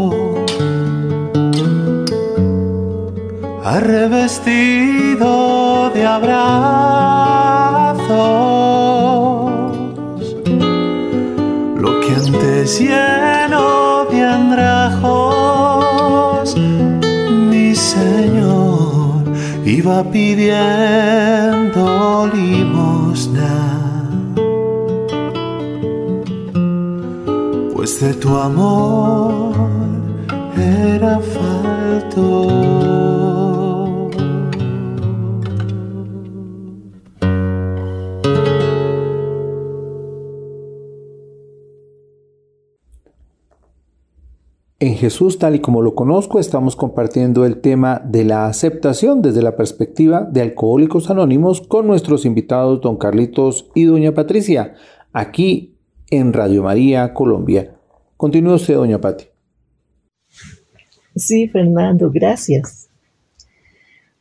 revestido de abrazos, lo que antes lleno de andrajos, mi Señor iba pidiendo limosna. Pues de tu amor era falto. En Jesús tal y como lo conozco estamos compartiendo el tema de la aceptación desde la perspectiva de Alcohólicos Anónimos con nuestros invitados don Carlitos y doña Patricia, aquí en Radio María Colombia. Continúe usted, doña Pati. Sí, Fernando, gracias.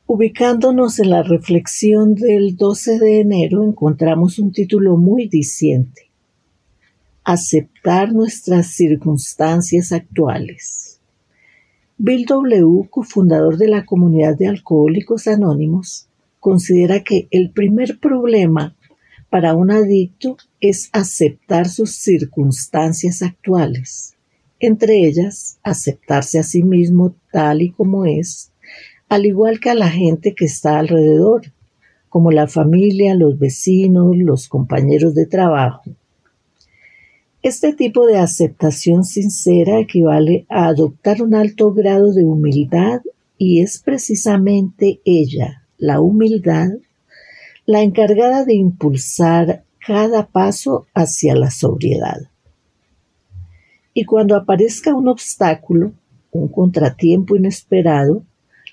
Ubicándonos en la reflexión del 12 de enero encontramos un título muy diciente aceptar nuestras circunstancias actuales. Bill W., cofundador de la comunidad de alcohólicos anónimos, considera que el primer problema para un adicto es aceptar sus circunstancias actuales, entre ellas aceptarse a sí mismo tal y como es, al igual que a la gente que está alrededor, como la familia, los vecinos, los compañeros de trabajo, Este tipo de aceptación sincera equivale a adoptar un alto grado de humildad y es precisamente ella, la humildad, la encargada de impulsar cada paso hacia la sobriedad. Y cuando aparezca un obstáculo, un contratiempo inesperado,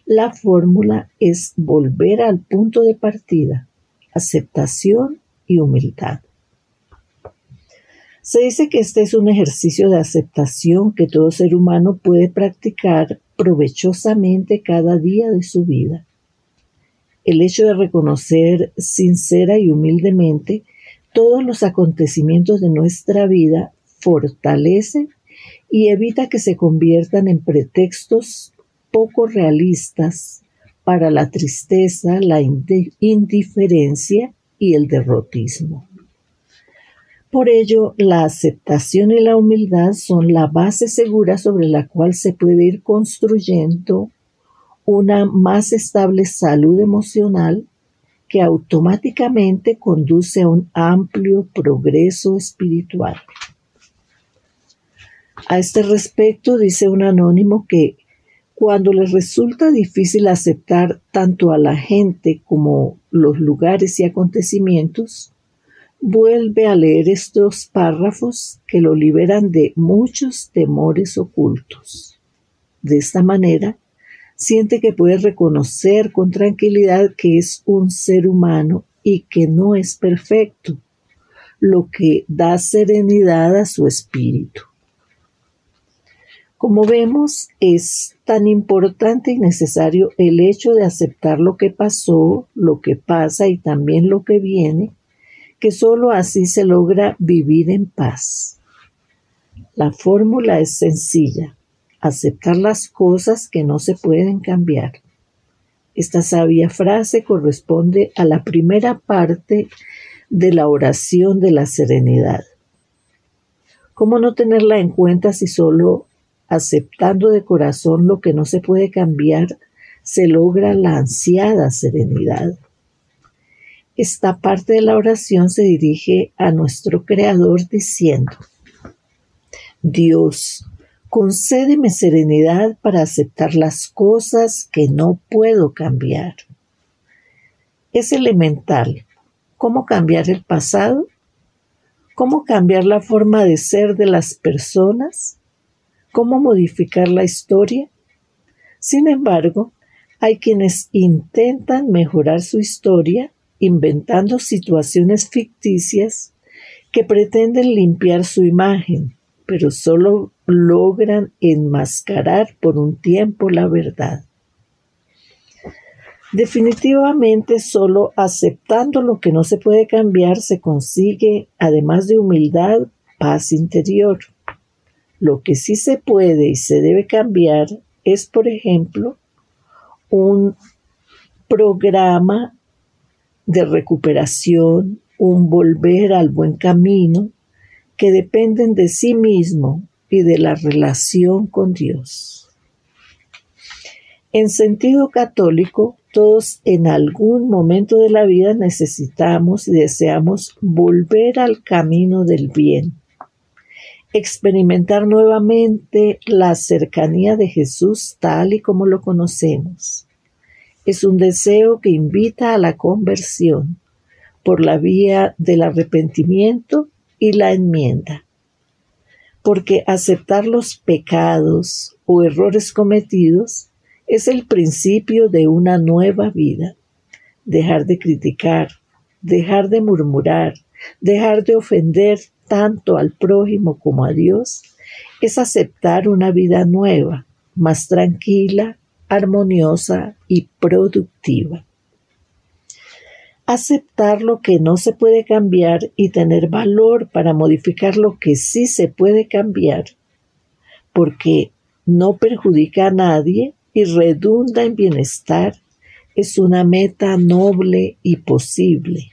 la fórmula es volver al punto de partida, aceptación y humildad. Se dice que este es un ejercicio de aceptación que todo ser humano puede practicar provechosamente cada día de su vida. El hecho de reconocer sincera y humildemente todos los acontecimientos de nuestra vida fortalece y evita que se conviertan en pretextos poco realistas para la tristeza, la indiferencia y el derrotismo. Por ello, la aceptación y la humildad son la base segura sobre la cual se puede ir construyendo una más estable salud emocional que automáticamente conduce a un amplio progreso espiritual. A este respecto dice un anónimo que cuando les resulta difícil aceptar tanto a la gente como los lugares y acontecimientos, vuelve a leer estos párrafos que lo liberan de muchos temores ocultos. De esta manera, siente que puede reconocer con tranquilidad que es un ser humano y que no es perfecto, lo que da serenidad a su espíritu. Como vemos, es tan importante y necesario el hecho de aceptar lo que pasó, lo que pasa y también lo que viene, que sólo así se logra vivir en paz. La fórmula es sencilla, aceptar las cosas que no se pueden cambiar. Esta sabia frase corresponde a la primera parte de la oración de la serenidad. ¿Cómo no tenerla en cuenta si solo aceptando de corazón lo que no se puede cambiar se logra la ansiada serenidad? Esta parte de la oración se dirige a nuestro Creador diciendo, Dios, concédeme serenidad para aceptar las cosas que no puedo cambiar. Es elemental. ¿Cómo cambiar el pasado? ¿Cómo cambiar la forma de ser de las personas? ¿Cómo modificar la historia? Sin embargo, hay quienes intentan mejorar su historia inventando situaciones ficticias que pretenden limpiar su imagen, pero solo logran enmascarar por un tiempo la verdad. Definitivamente solo aceptando lo que no se puede cambiar se consigue, además de humildad, paz interior. Lo que sí se puede y se debe cambiar es, por ejemplo, un programa de recuperación, un volver al buen camino, que dependen de sí mismo y de la relación con Dios. En sentido católico, todos en algún momento de la vida necesitamos y deseamos volver al camino del bien, experimentar nuevamente la cercanía de Jesús tal y como lo conocemos es un deseo que invita a la conversión por la vía del arrepentimiento y la enmienda. Porque aceptar los pecados o errores cometidos es el principio de una nueva vida. Dejar de criticar, dejar de murmurar, dejar de ofender tanto al prójimo como a Dios, es aceptar una vida nueva, más tranquila, armoniosa y productiva. Aceptar lo que no se puede cambiar y tener valor para modificar lo que sí se puede cambiar, porque no perjudica a nadie y redunda en bienestar, es una meta noble y posible.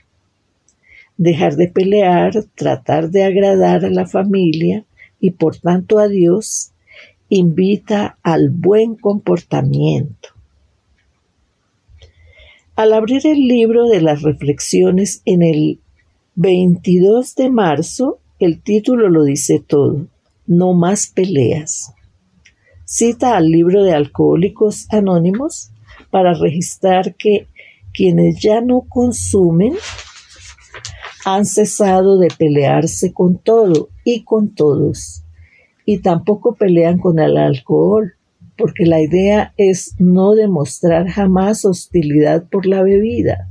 Dejar de pelear, tratar de agradar a la familia y por tanto a Dios invita al buen comportamiento. Al abrir el libro de las reflexiones en el 22 de marzo, El título lo dice todo, no más peleas. Cita al libro de Alcohólicos Anónimos para registrar que quienes ya no consumen han cesado de pelearse con todo y con todos, y tampoco pelean con el alcohol, porque la idea es no demostrar jamás hostilidad por la bebida,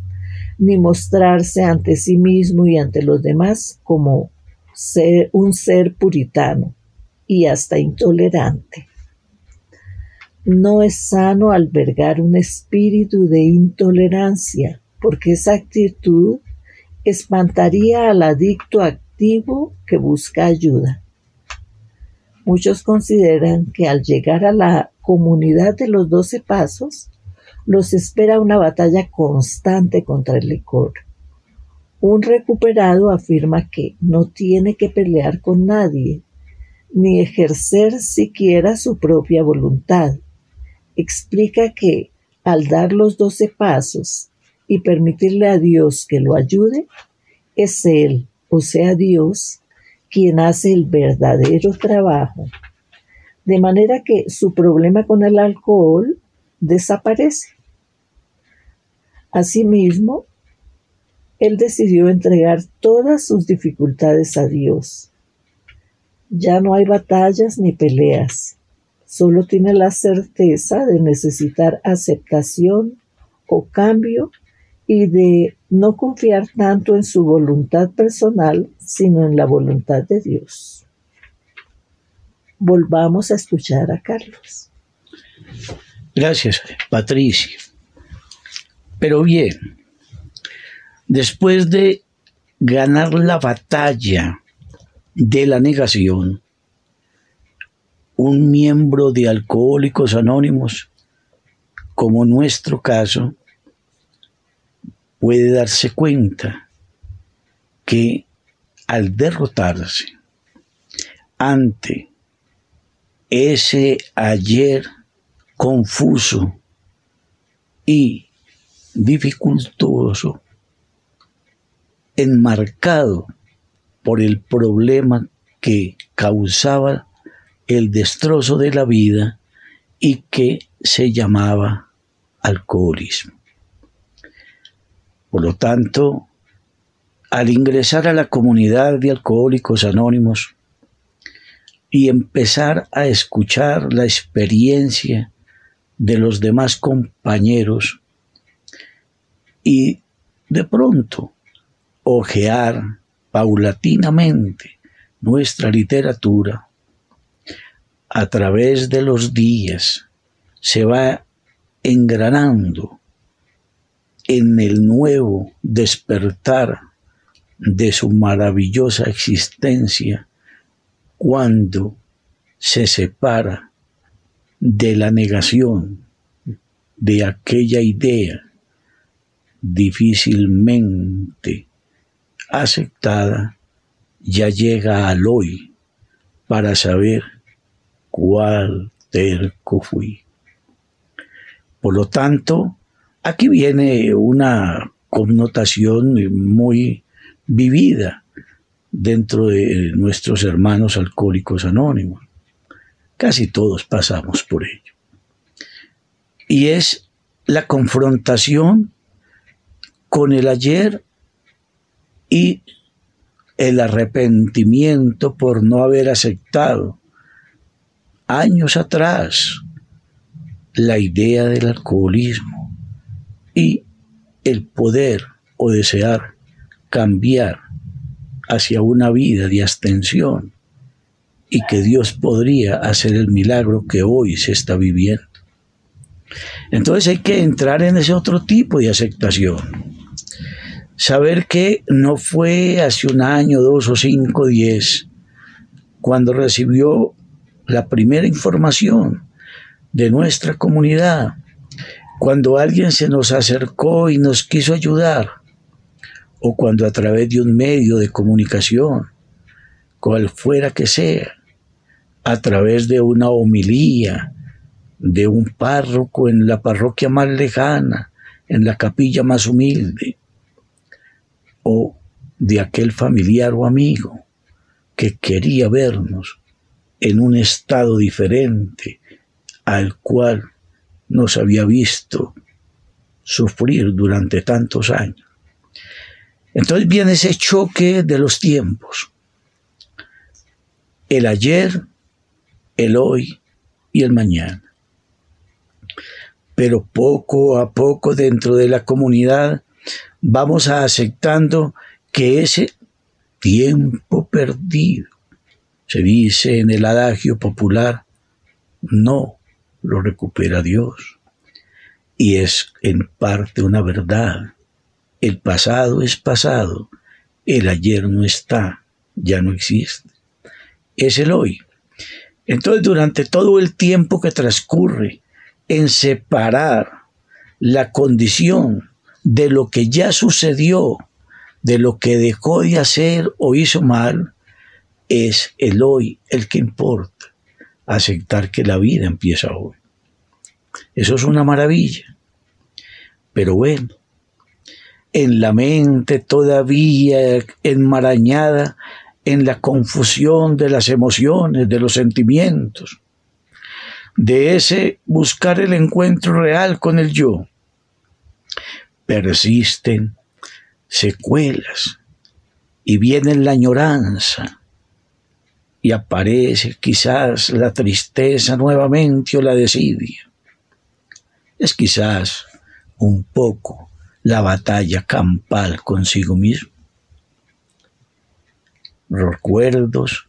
ni mostrarse ante sí mismo y ante los demás como ser, un ser puritano y hasta intolerante. No es sano albergar un espíritu de intolerancia, porque esa actitud espantaría al adicto activo que busca ayuda. Muchos consideran que al llegar a la comunidad de los doce pasos, los espera una batalla constante contra el licor. Un recuperado afirma que no tiene que pelear con nadie, ni ejercer siquiera su propia voluntad. Explica que al dar los doce pasos y permitirle a Dios que lo ayude, es Él, o sea Dios, quien hace el verdadero trabajo. De manera que su problema con el alcohol desaparece. Asimismo, él decidió entregar todas sus dificultades a Dios. Ya no hay batallas ni peleas, solo tiene la certeza de necesitar aceptación o cambio y de no confiar tanto en su voluntad personal, sino en la voluntad de Dios. Volvamos a escuchar a Carlos. Gracias, Patricia. Pero bien, después de ganar la batalla de la negación, un miembro de Alcohólicos Anónimos, como nuestro caso, puede darse cuenta que al derrotarse ante ese ayer confuso y dificultoso, enmarcado por el problema que causaba el destrozo de la vida y que se llamaba alcoholismo. Por lo tanto, al ingresar a la comunidad de alcohólicos anónimos y empezar a escuchar la experiencia de los demás compañeros y de pronto ojear paulatinamente nuestra literatura a través de los días se va engranando en el nuevo despertar de su maravillosa existencia cuando se separa de la negación de aquella idea difícilmente aceptada, ya llega al hoy para saber cuál terco fui. Por lo tanto, Aquí viene una connotación muy vivida dentro de nuestros hermanos alcohólicos anónimos. Casi todos pasamos por ello. Y es la confrontación con el ayer y el arrepentimiento por no haber aceptado años atrás la idea del alcoholismo y el poder o desear cambiar hacia una vida de abstención y que Dios podría hacer el milagro que hoy se está viviendo. Entonces hay que entrar en ese otro tipo de aceptación. Saber que no fue hace un año, dos o cinco, diez, cuando recibió la primera información de nuestra comunidad cuando alguien se nos acercó y nos quiso ayudar, o cuando a través de un medio de comunicación, cual fuera que sea, a través de una homilía, de un párroco en la parroquia más lejana, en la capilla más humilde, o de aquel familiar o amigo que quería vernos en un estado diferente al cual nos había visto sufrir durante tantos años. Entonces viene ese choque de los tiempos. El ayer, el hoy y el mañana. Pero poco a poco dentro de la comunidad vamos aceptando que ese tiempo perdido, se dice en el adagio popular, no lo recupera Dios. Y es en parte una verdad. El pasado es pasado, el ayer no está, ya no existe. Es el hoy. Entonces, durante todo el tiempo que transcurre en separar la condición de lo que ya sucedió, de lo que dejó de hacer o hizo mal, es el hoy el que importa. Aceptar que la vida empieza hoy. Eso es una maravilla. Pero bueno, en la mente todavía enmarañada en la confusión de las emociones, de los sentimientos, de ese buscar el encuentro real con el yo, persisten secuelas y viene la añoranza y aparece quizás la tristeza nuevamente o la desidia. Es quizás un poco la batalla campal consigo mismo. Recuerdos,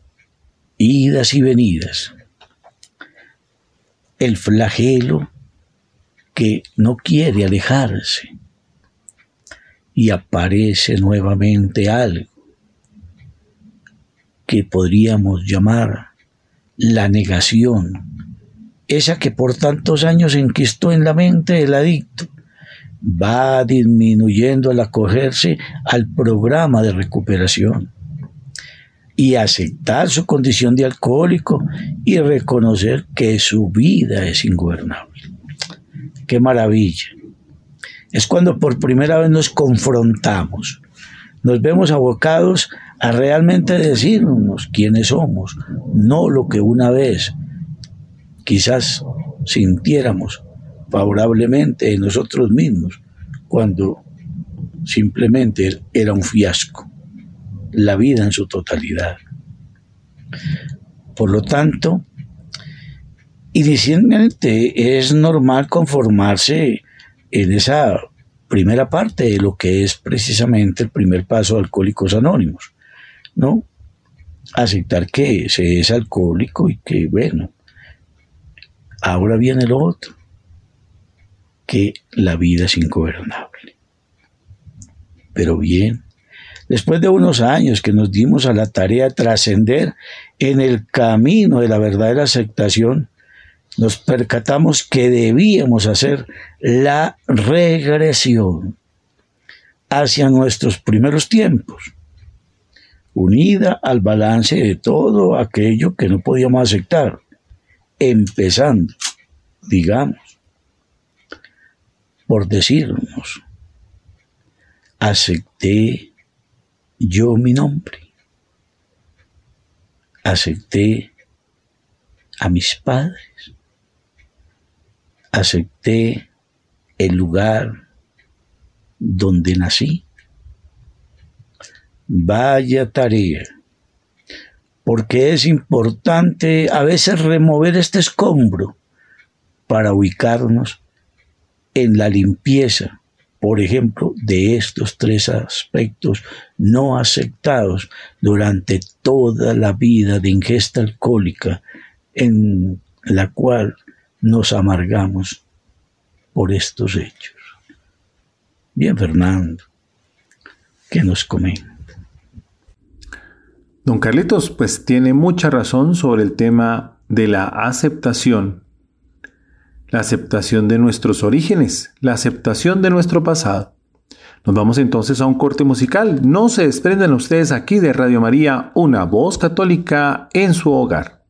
idas y venidas. El flagelo que no quiere alejarse y aparece nuevamente algo que podríamos llamar la negación, esa que por tantos años enquistó en la mente del adicto, va disminuyendo al acogerse al programa de recuperación y aceptar su condición de alcohólico y reconocer que su vida es ingobernable. Qué maravilla. Es cuando por primera vez nos confrontamos, nos vemos abocados a realmente decirnos quiénes somos, no lo que una vez quizás sintiéramos favorablemente en nosotros mismos cuando simplemente era un fiasco, la vida en su totalidad. Por lo tanto, inicialmente es normal conformarse en esa primera parte de lo que es precisamente el primer paso de Alcohólicos Anónimos, ¿no? Aceptar que se es alcohólico y que, bueno, ahora viene lo otro que la vida es ingobernable. Pero bien, después de unos años que nos dimos a la tarea de trascender en el camino de la verdadera aceptación, nos percatamos que debíamos hacer la regresión hacia nuestros primeros tiempos, unida al balance de todo aquello que no podíamos aceptar, empezando, digamos, por decirnos, acepté yo mi nombre, acepté a mis padres, acepté el lugar donde nací. Vaya tarea, porque es importante a veces remover este escombro para ubicarnos en la limpieza, por ejemplo, de estos tres aspectos no aceptados durante toda la vida de ingesta alcohólica en la cual nos amargamos por estos hechos. Bien, Fernando, ¿qué nos comenta? Don Carlitos, pues tiene mucha razón sobre el tema de la aceptación la aceptación de nuestros orígenes, la aceptación de nuestro pasado. Nos vamos entonces a un corte musical. No se desprendan ustedes aquí de Radio María, una voz católica en su hogar.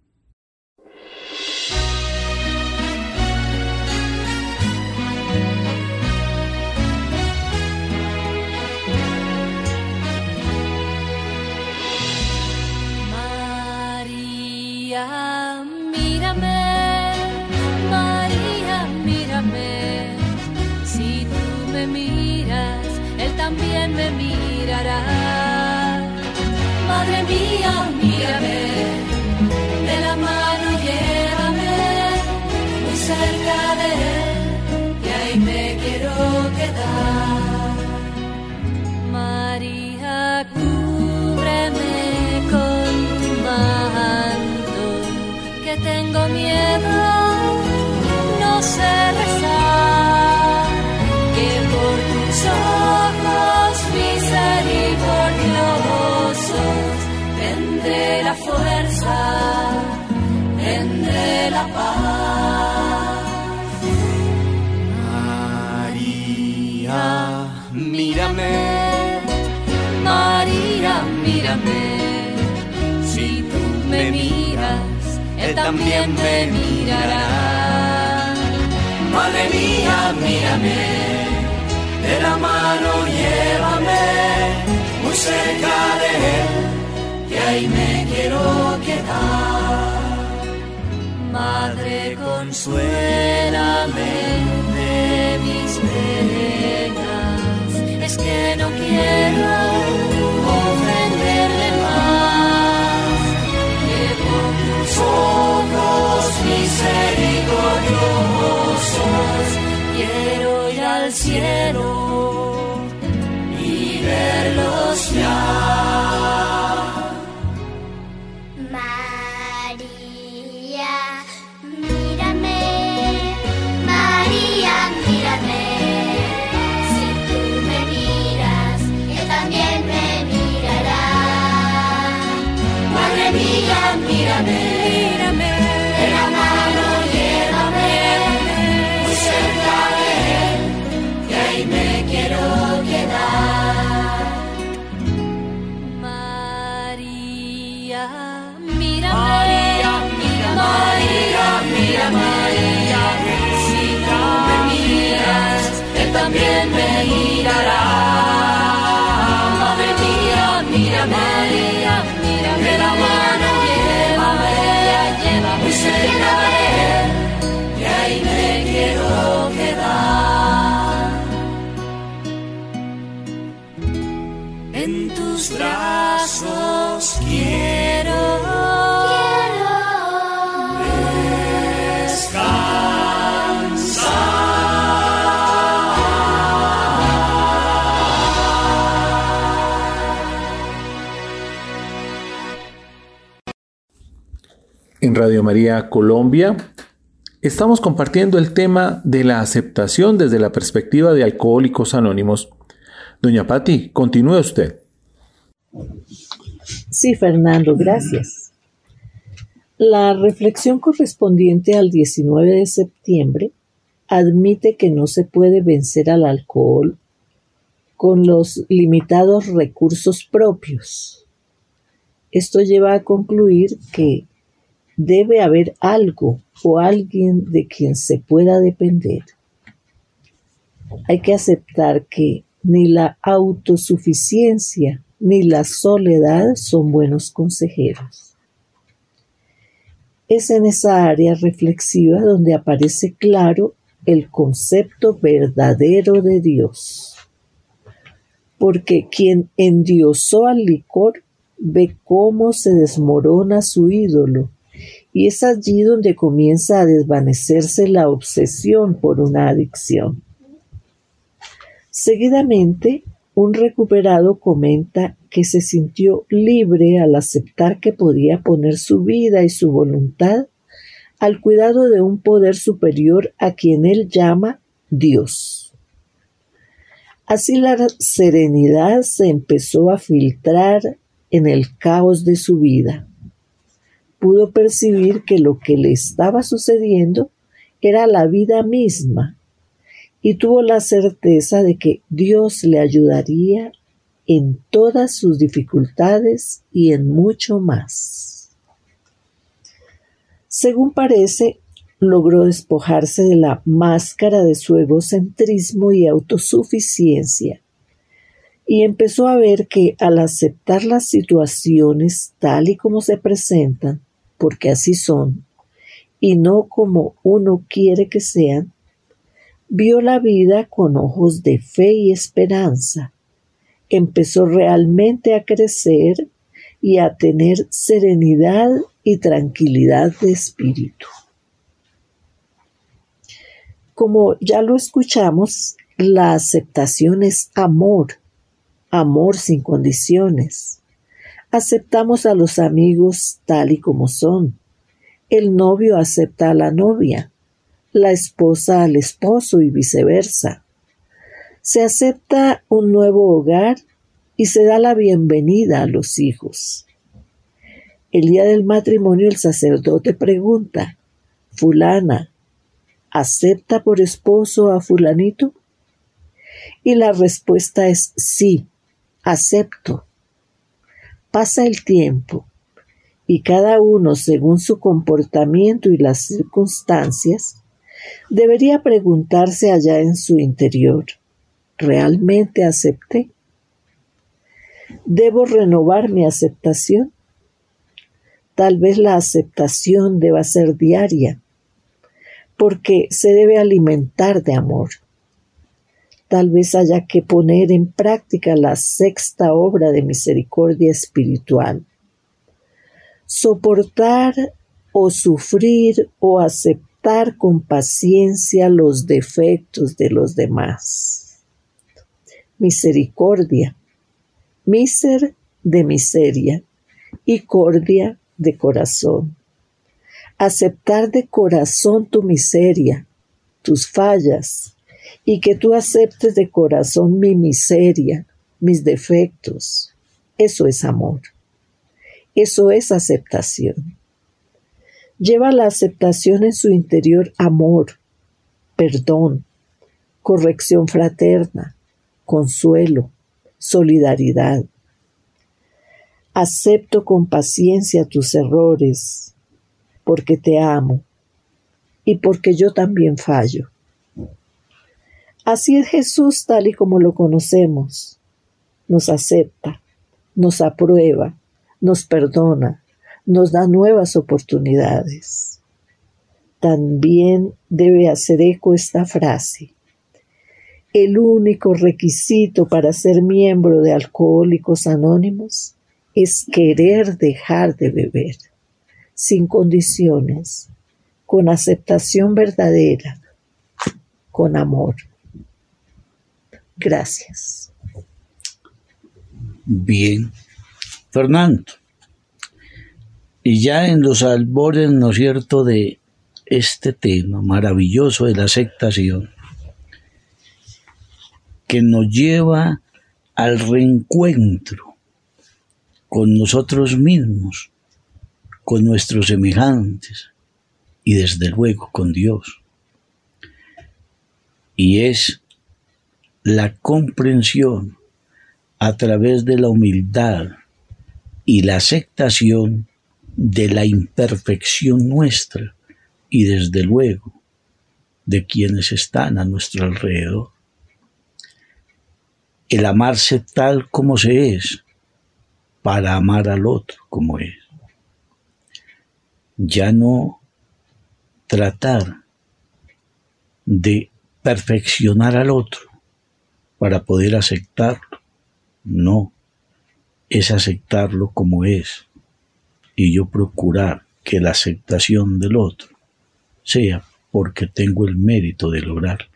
Si tú me miras, Él también me mirará. Madre mía, mírame, de la mano llévame muy cerca de él, que ahí me quiero quedar. Madre, consuélame de mis penas, es que no quiero ojos misericordiosos quiero ir al cielo y verlos ya. Radio María Colombia estamos compartiendo el tema de la aceptación desde la perspectiva de Alcohólicos Anónimos. Doña Patti, continúe usted. Sí, Fernando, gracias. La reflexión correspondiente al 19 de septiembre admite que no se puede vencer al alcohol con los limitados recursos propios. Esto lleva a concluir que debe haber algo o alguien de quien se pueda depender. Hay que aceptar que ni la autosuficiencia ni la soledad son buenos consejeros. Es en esa área reflexiva donde aparece claro el concepto verdadero de Dios. Porque quien endiosó al licor ve cómo se desmorona su ídolo y es allí donde comienza a desvanecerse la obsesión por una adicción. Seguidamente, un recuperado comenta que se sintió libre al aceptar que podía poner su vida y su voluntad al cuidado de un poder superior a quien él llama Dios. Así la serenidad se empezó a filtrar en el caos de su vida. Pudo percibir que lo que le estaba sucediendo era la vida misma y tuvo la certeza de que Dios le ayudaría en todas sus dificultades y en mucho más. Según parece, logró despojarse de la máscara de su egocentrismo y autosuficiencia y empezó a ver que al aceptar las situaciones tal y como se presentan, porque así son, y no como uno quiere que sean, vio la vida con ojos de fe y esperanza, empezó realmente a crecer y a tener serenidad y tranquilidad de espíritu. Como ya lo escuchamos, la aceptación es amor, amor sin condiciones. Aceptamos a los amigos tal y como son. El novio acepta a la novia, la esposa al esposo y viceversa. Se acepta un nuevo hogar y se da la bienvenida a los hijos. El día del matrimonio el sacerdote pregunta, fulana, ¿acepta por esposo a fulanito? Y la respuesta es sí, acepto. Pasa el tiempo y cada uno, según su comportamiento y las circunstancias, debería preguntarse allá en su interior, ¿realmente acepté? ¿Debo renovar mi aceptación? Tal vez la aceptación deba ser diaria, porque se debe alimentar de amor. Tal vez haya que poner en práctica la sexta obra de misericordia espiritual. Soportar o sufrir o aceptar con paciencia los defectos de los demás. Misericordia miser de miseria y cordia de corazón. Aceptar de corazón tu miseria, tus fallas, y que tú aceptes de corazón mi miseria, mis defectos. Eso es amor. Eso es aceptación. Lleva la aceptación en su interior amor, perdón, corrección fraterna, consuelo, solidaridad. Acepto con paciencia tus errores, porque te amo y porque yo también fallo. Así es Jesús tal y como lo conocemos. Nos acepta, nos aprueba, nos perdona, nos da nuevas oportunidades. También debe hacer eco esta frase el único requisito para ser miembro de Alcohólicos Anónimos es querer dejar de beber, sin condiciones, con aceptación verdadera, con amor. Gracias. Bien. Fernando, y ya en los albores, ¿no es cierto?, de este tema maravilloso de la aceptación, que nos lleva al reencuentro con nosotros mismos, con nuestros semejantes y desde luego con Dios. Y es la comprensión a través de la humildad y la aceptación de la imperfección nuestra y desde luego de quienes están a nuestro alrededor el amarse tal como se es para amar al otro como es. Ya no tratar de perfeccionar al otro para poder aceptarlo. No, es aceptarlo como es y yo procurar que la aceptación del otro sea porque tengo el mérito de lograrlo.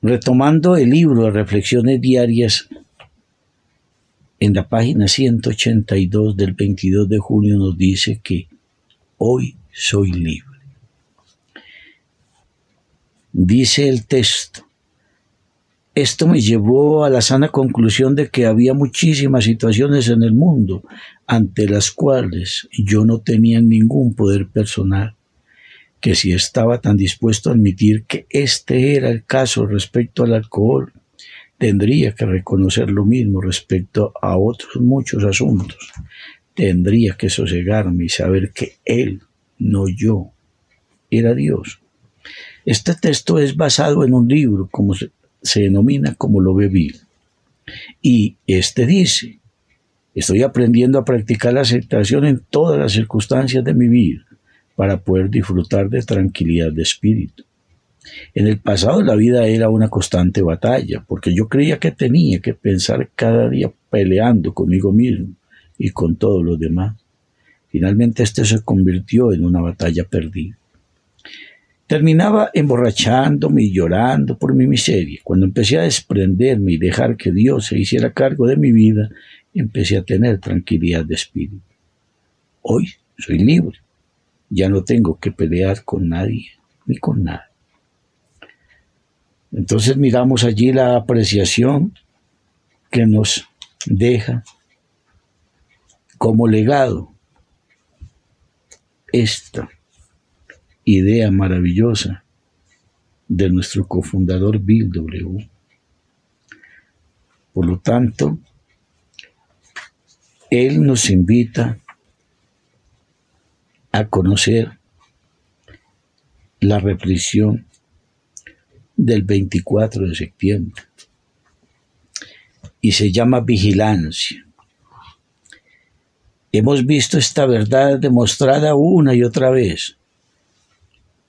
Retomando el libro de Reflexiones Diarias, en la página 182 del 22 de junio nos dice que hoy soy libre. Dice el texto, esto me llevó a la sana conclusión de que había muchísimas situaciones en el mundo ante las cuales yo no tenía ningún poder personal que si estaba tan dispuesto a admitir que este era el caso respecto al alcohol, tendría que reconocer lo mismo respecto a otros muchos asuntos. Tendría que sosegarme y saber que Él, no yo, era Dios. Este texto es basado en un libro, como se, se denomina como lo bebí. Y este dice, estoy aprendiendo a practicar la aceptación en todas las circunstancias de mi vida para poder disfrutar de tranquilidad de espíritu. En el pasado la vida era una constante batalla, porque yo creía que tenía que pensar cada día peleando conmigo mismo y con todos los demás. Finalmente esto se convirtió en una batalla perdida. Terminaba emborrachándome y llorando por mi miseria. Cuando empecé a desprenderme y dejar que Dios se hiciera cargo de mi vida, empecé a tener tranquilidad de espíritu. Hoy soy libre. Ya no tengo que pelear con nadie ni con nada. Entonces miramos allí la apreciación que nos deja como legado esta idea maravillosa de nuestro cofundador Bill W. Por lo tanto, él nos invita a conocer la represión del 24 de septiembre y se llama vigilancia. Hemos visto esta verdad demostrada una y otra vez.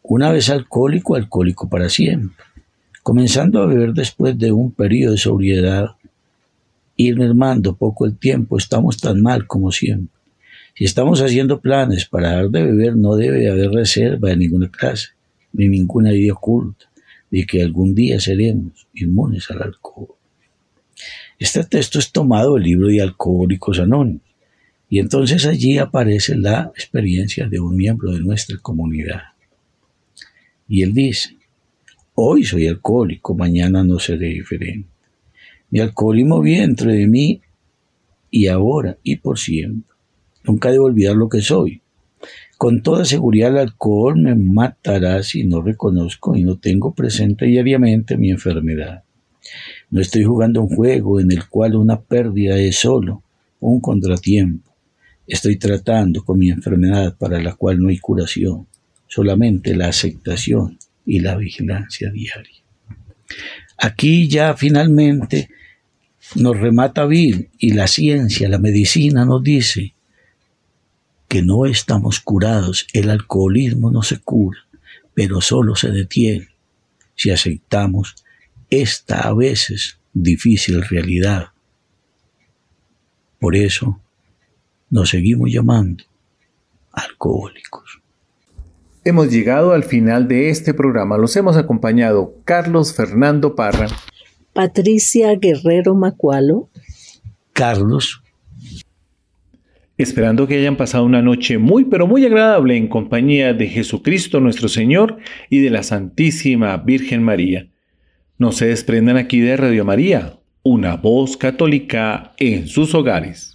Una vez alcohólico, alcohólico para siempre. Comenzando a beber después de un periodo de sobriedad, ir mermando poco el tiempo, estamos tan mal como siempre. Si estamos haciendo planes para dar de beber, no debe haber reserva de ninguna clase, ni ninguna idea oculta de que algún día seremos inmunes al alcohol. Este texto es tomado del libro de Alcohólicos Anónimos, y entonces allí aparece la experiencia de un miembro de nuestra comunidad. Y él dice, hoy soy alcohólico, mañana no seré diferente. Mi alcoholismo vive dentro de mí y ahora y por siempre. Nunca debo olvidar lo que soy. Con toda seguridad el alcohol me matará si no reconozco y no tengo presente diariamente mi enfermedad. No estoy jugando un juego en el cual una pérdida es solo un contratiempo. Estoy tratando con mi enfermedad para la cual no hay curación, solamente la aceptación y la vigilancia diaria. Aquí ya finalmente nos remata Bill y la ciencia, la medicina nos dice que no estamos curados, el alcoholismo no se cura, pero solo se detiene si aceptamos esta a veces difícil realidad. Por eso nos seguimos llamando alcohólicos. Hemos llegado al final de este programa. Los hemos acompañado Carlos Fernando Parra, Patricia Guerrero Macualo, Carlos, esperando que hayan pasado una noche muy pero muy agradable en compañía de Jesucristo nuestro Señor y de la Santísima Virgen María. No se desprendan aquí de Radio María, una voz católica en sus hogares.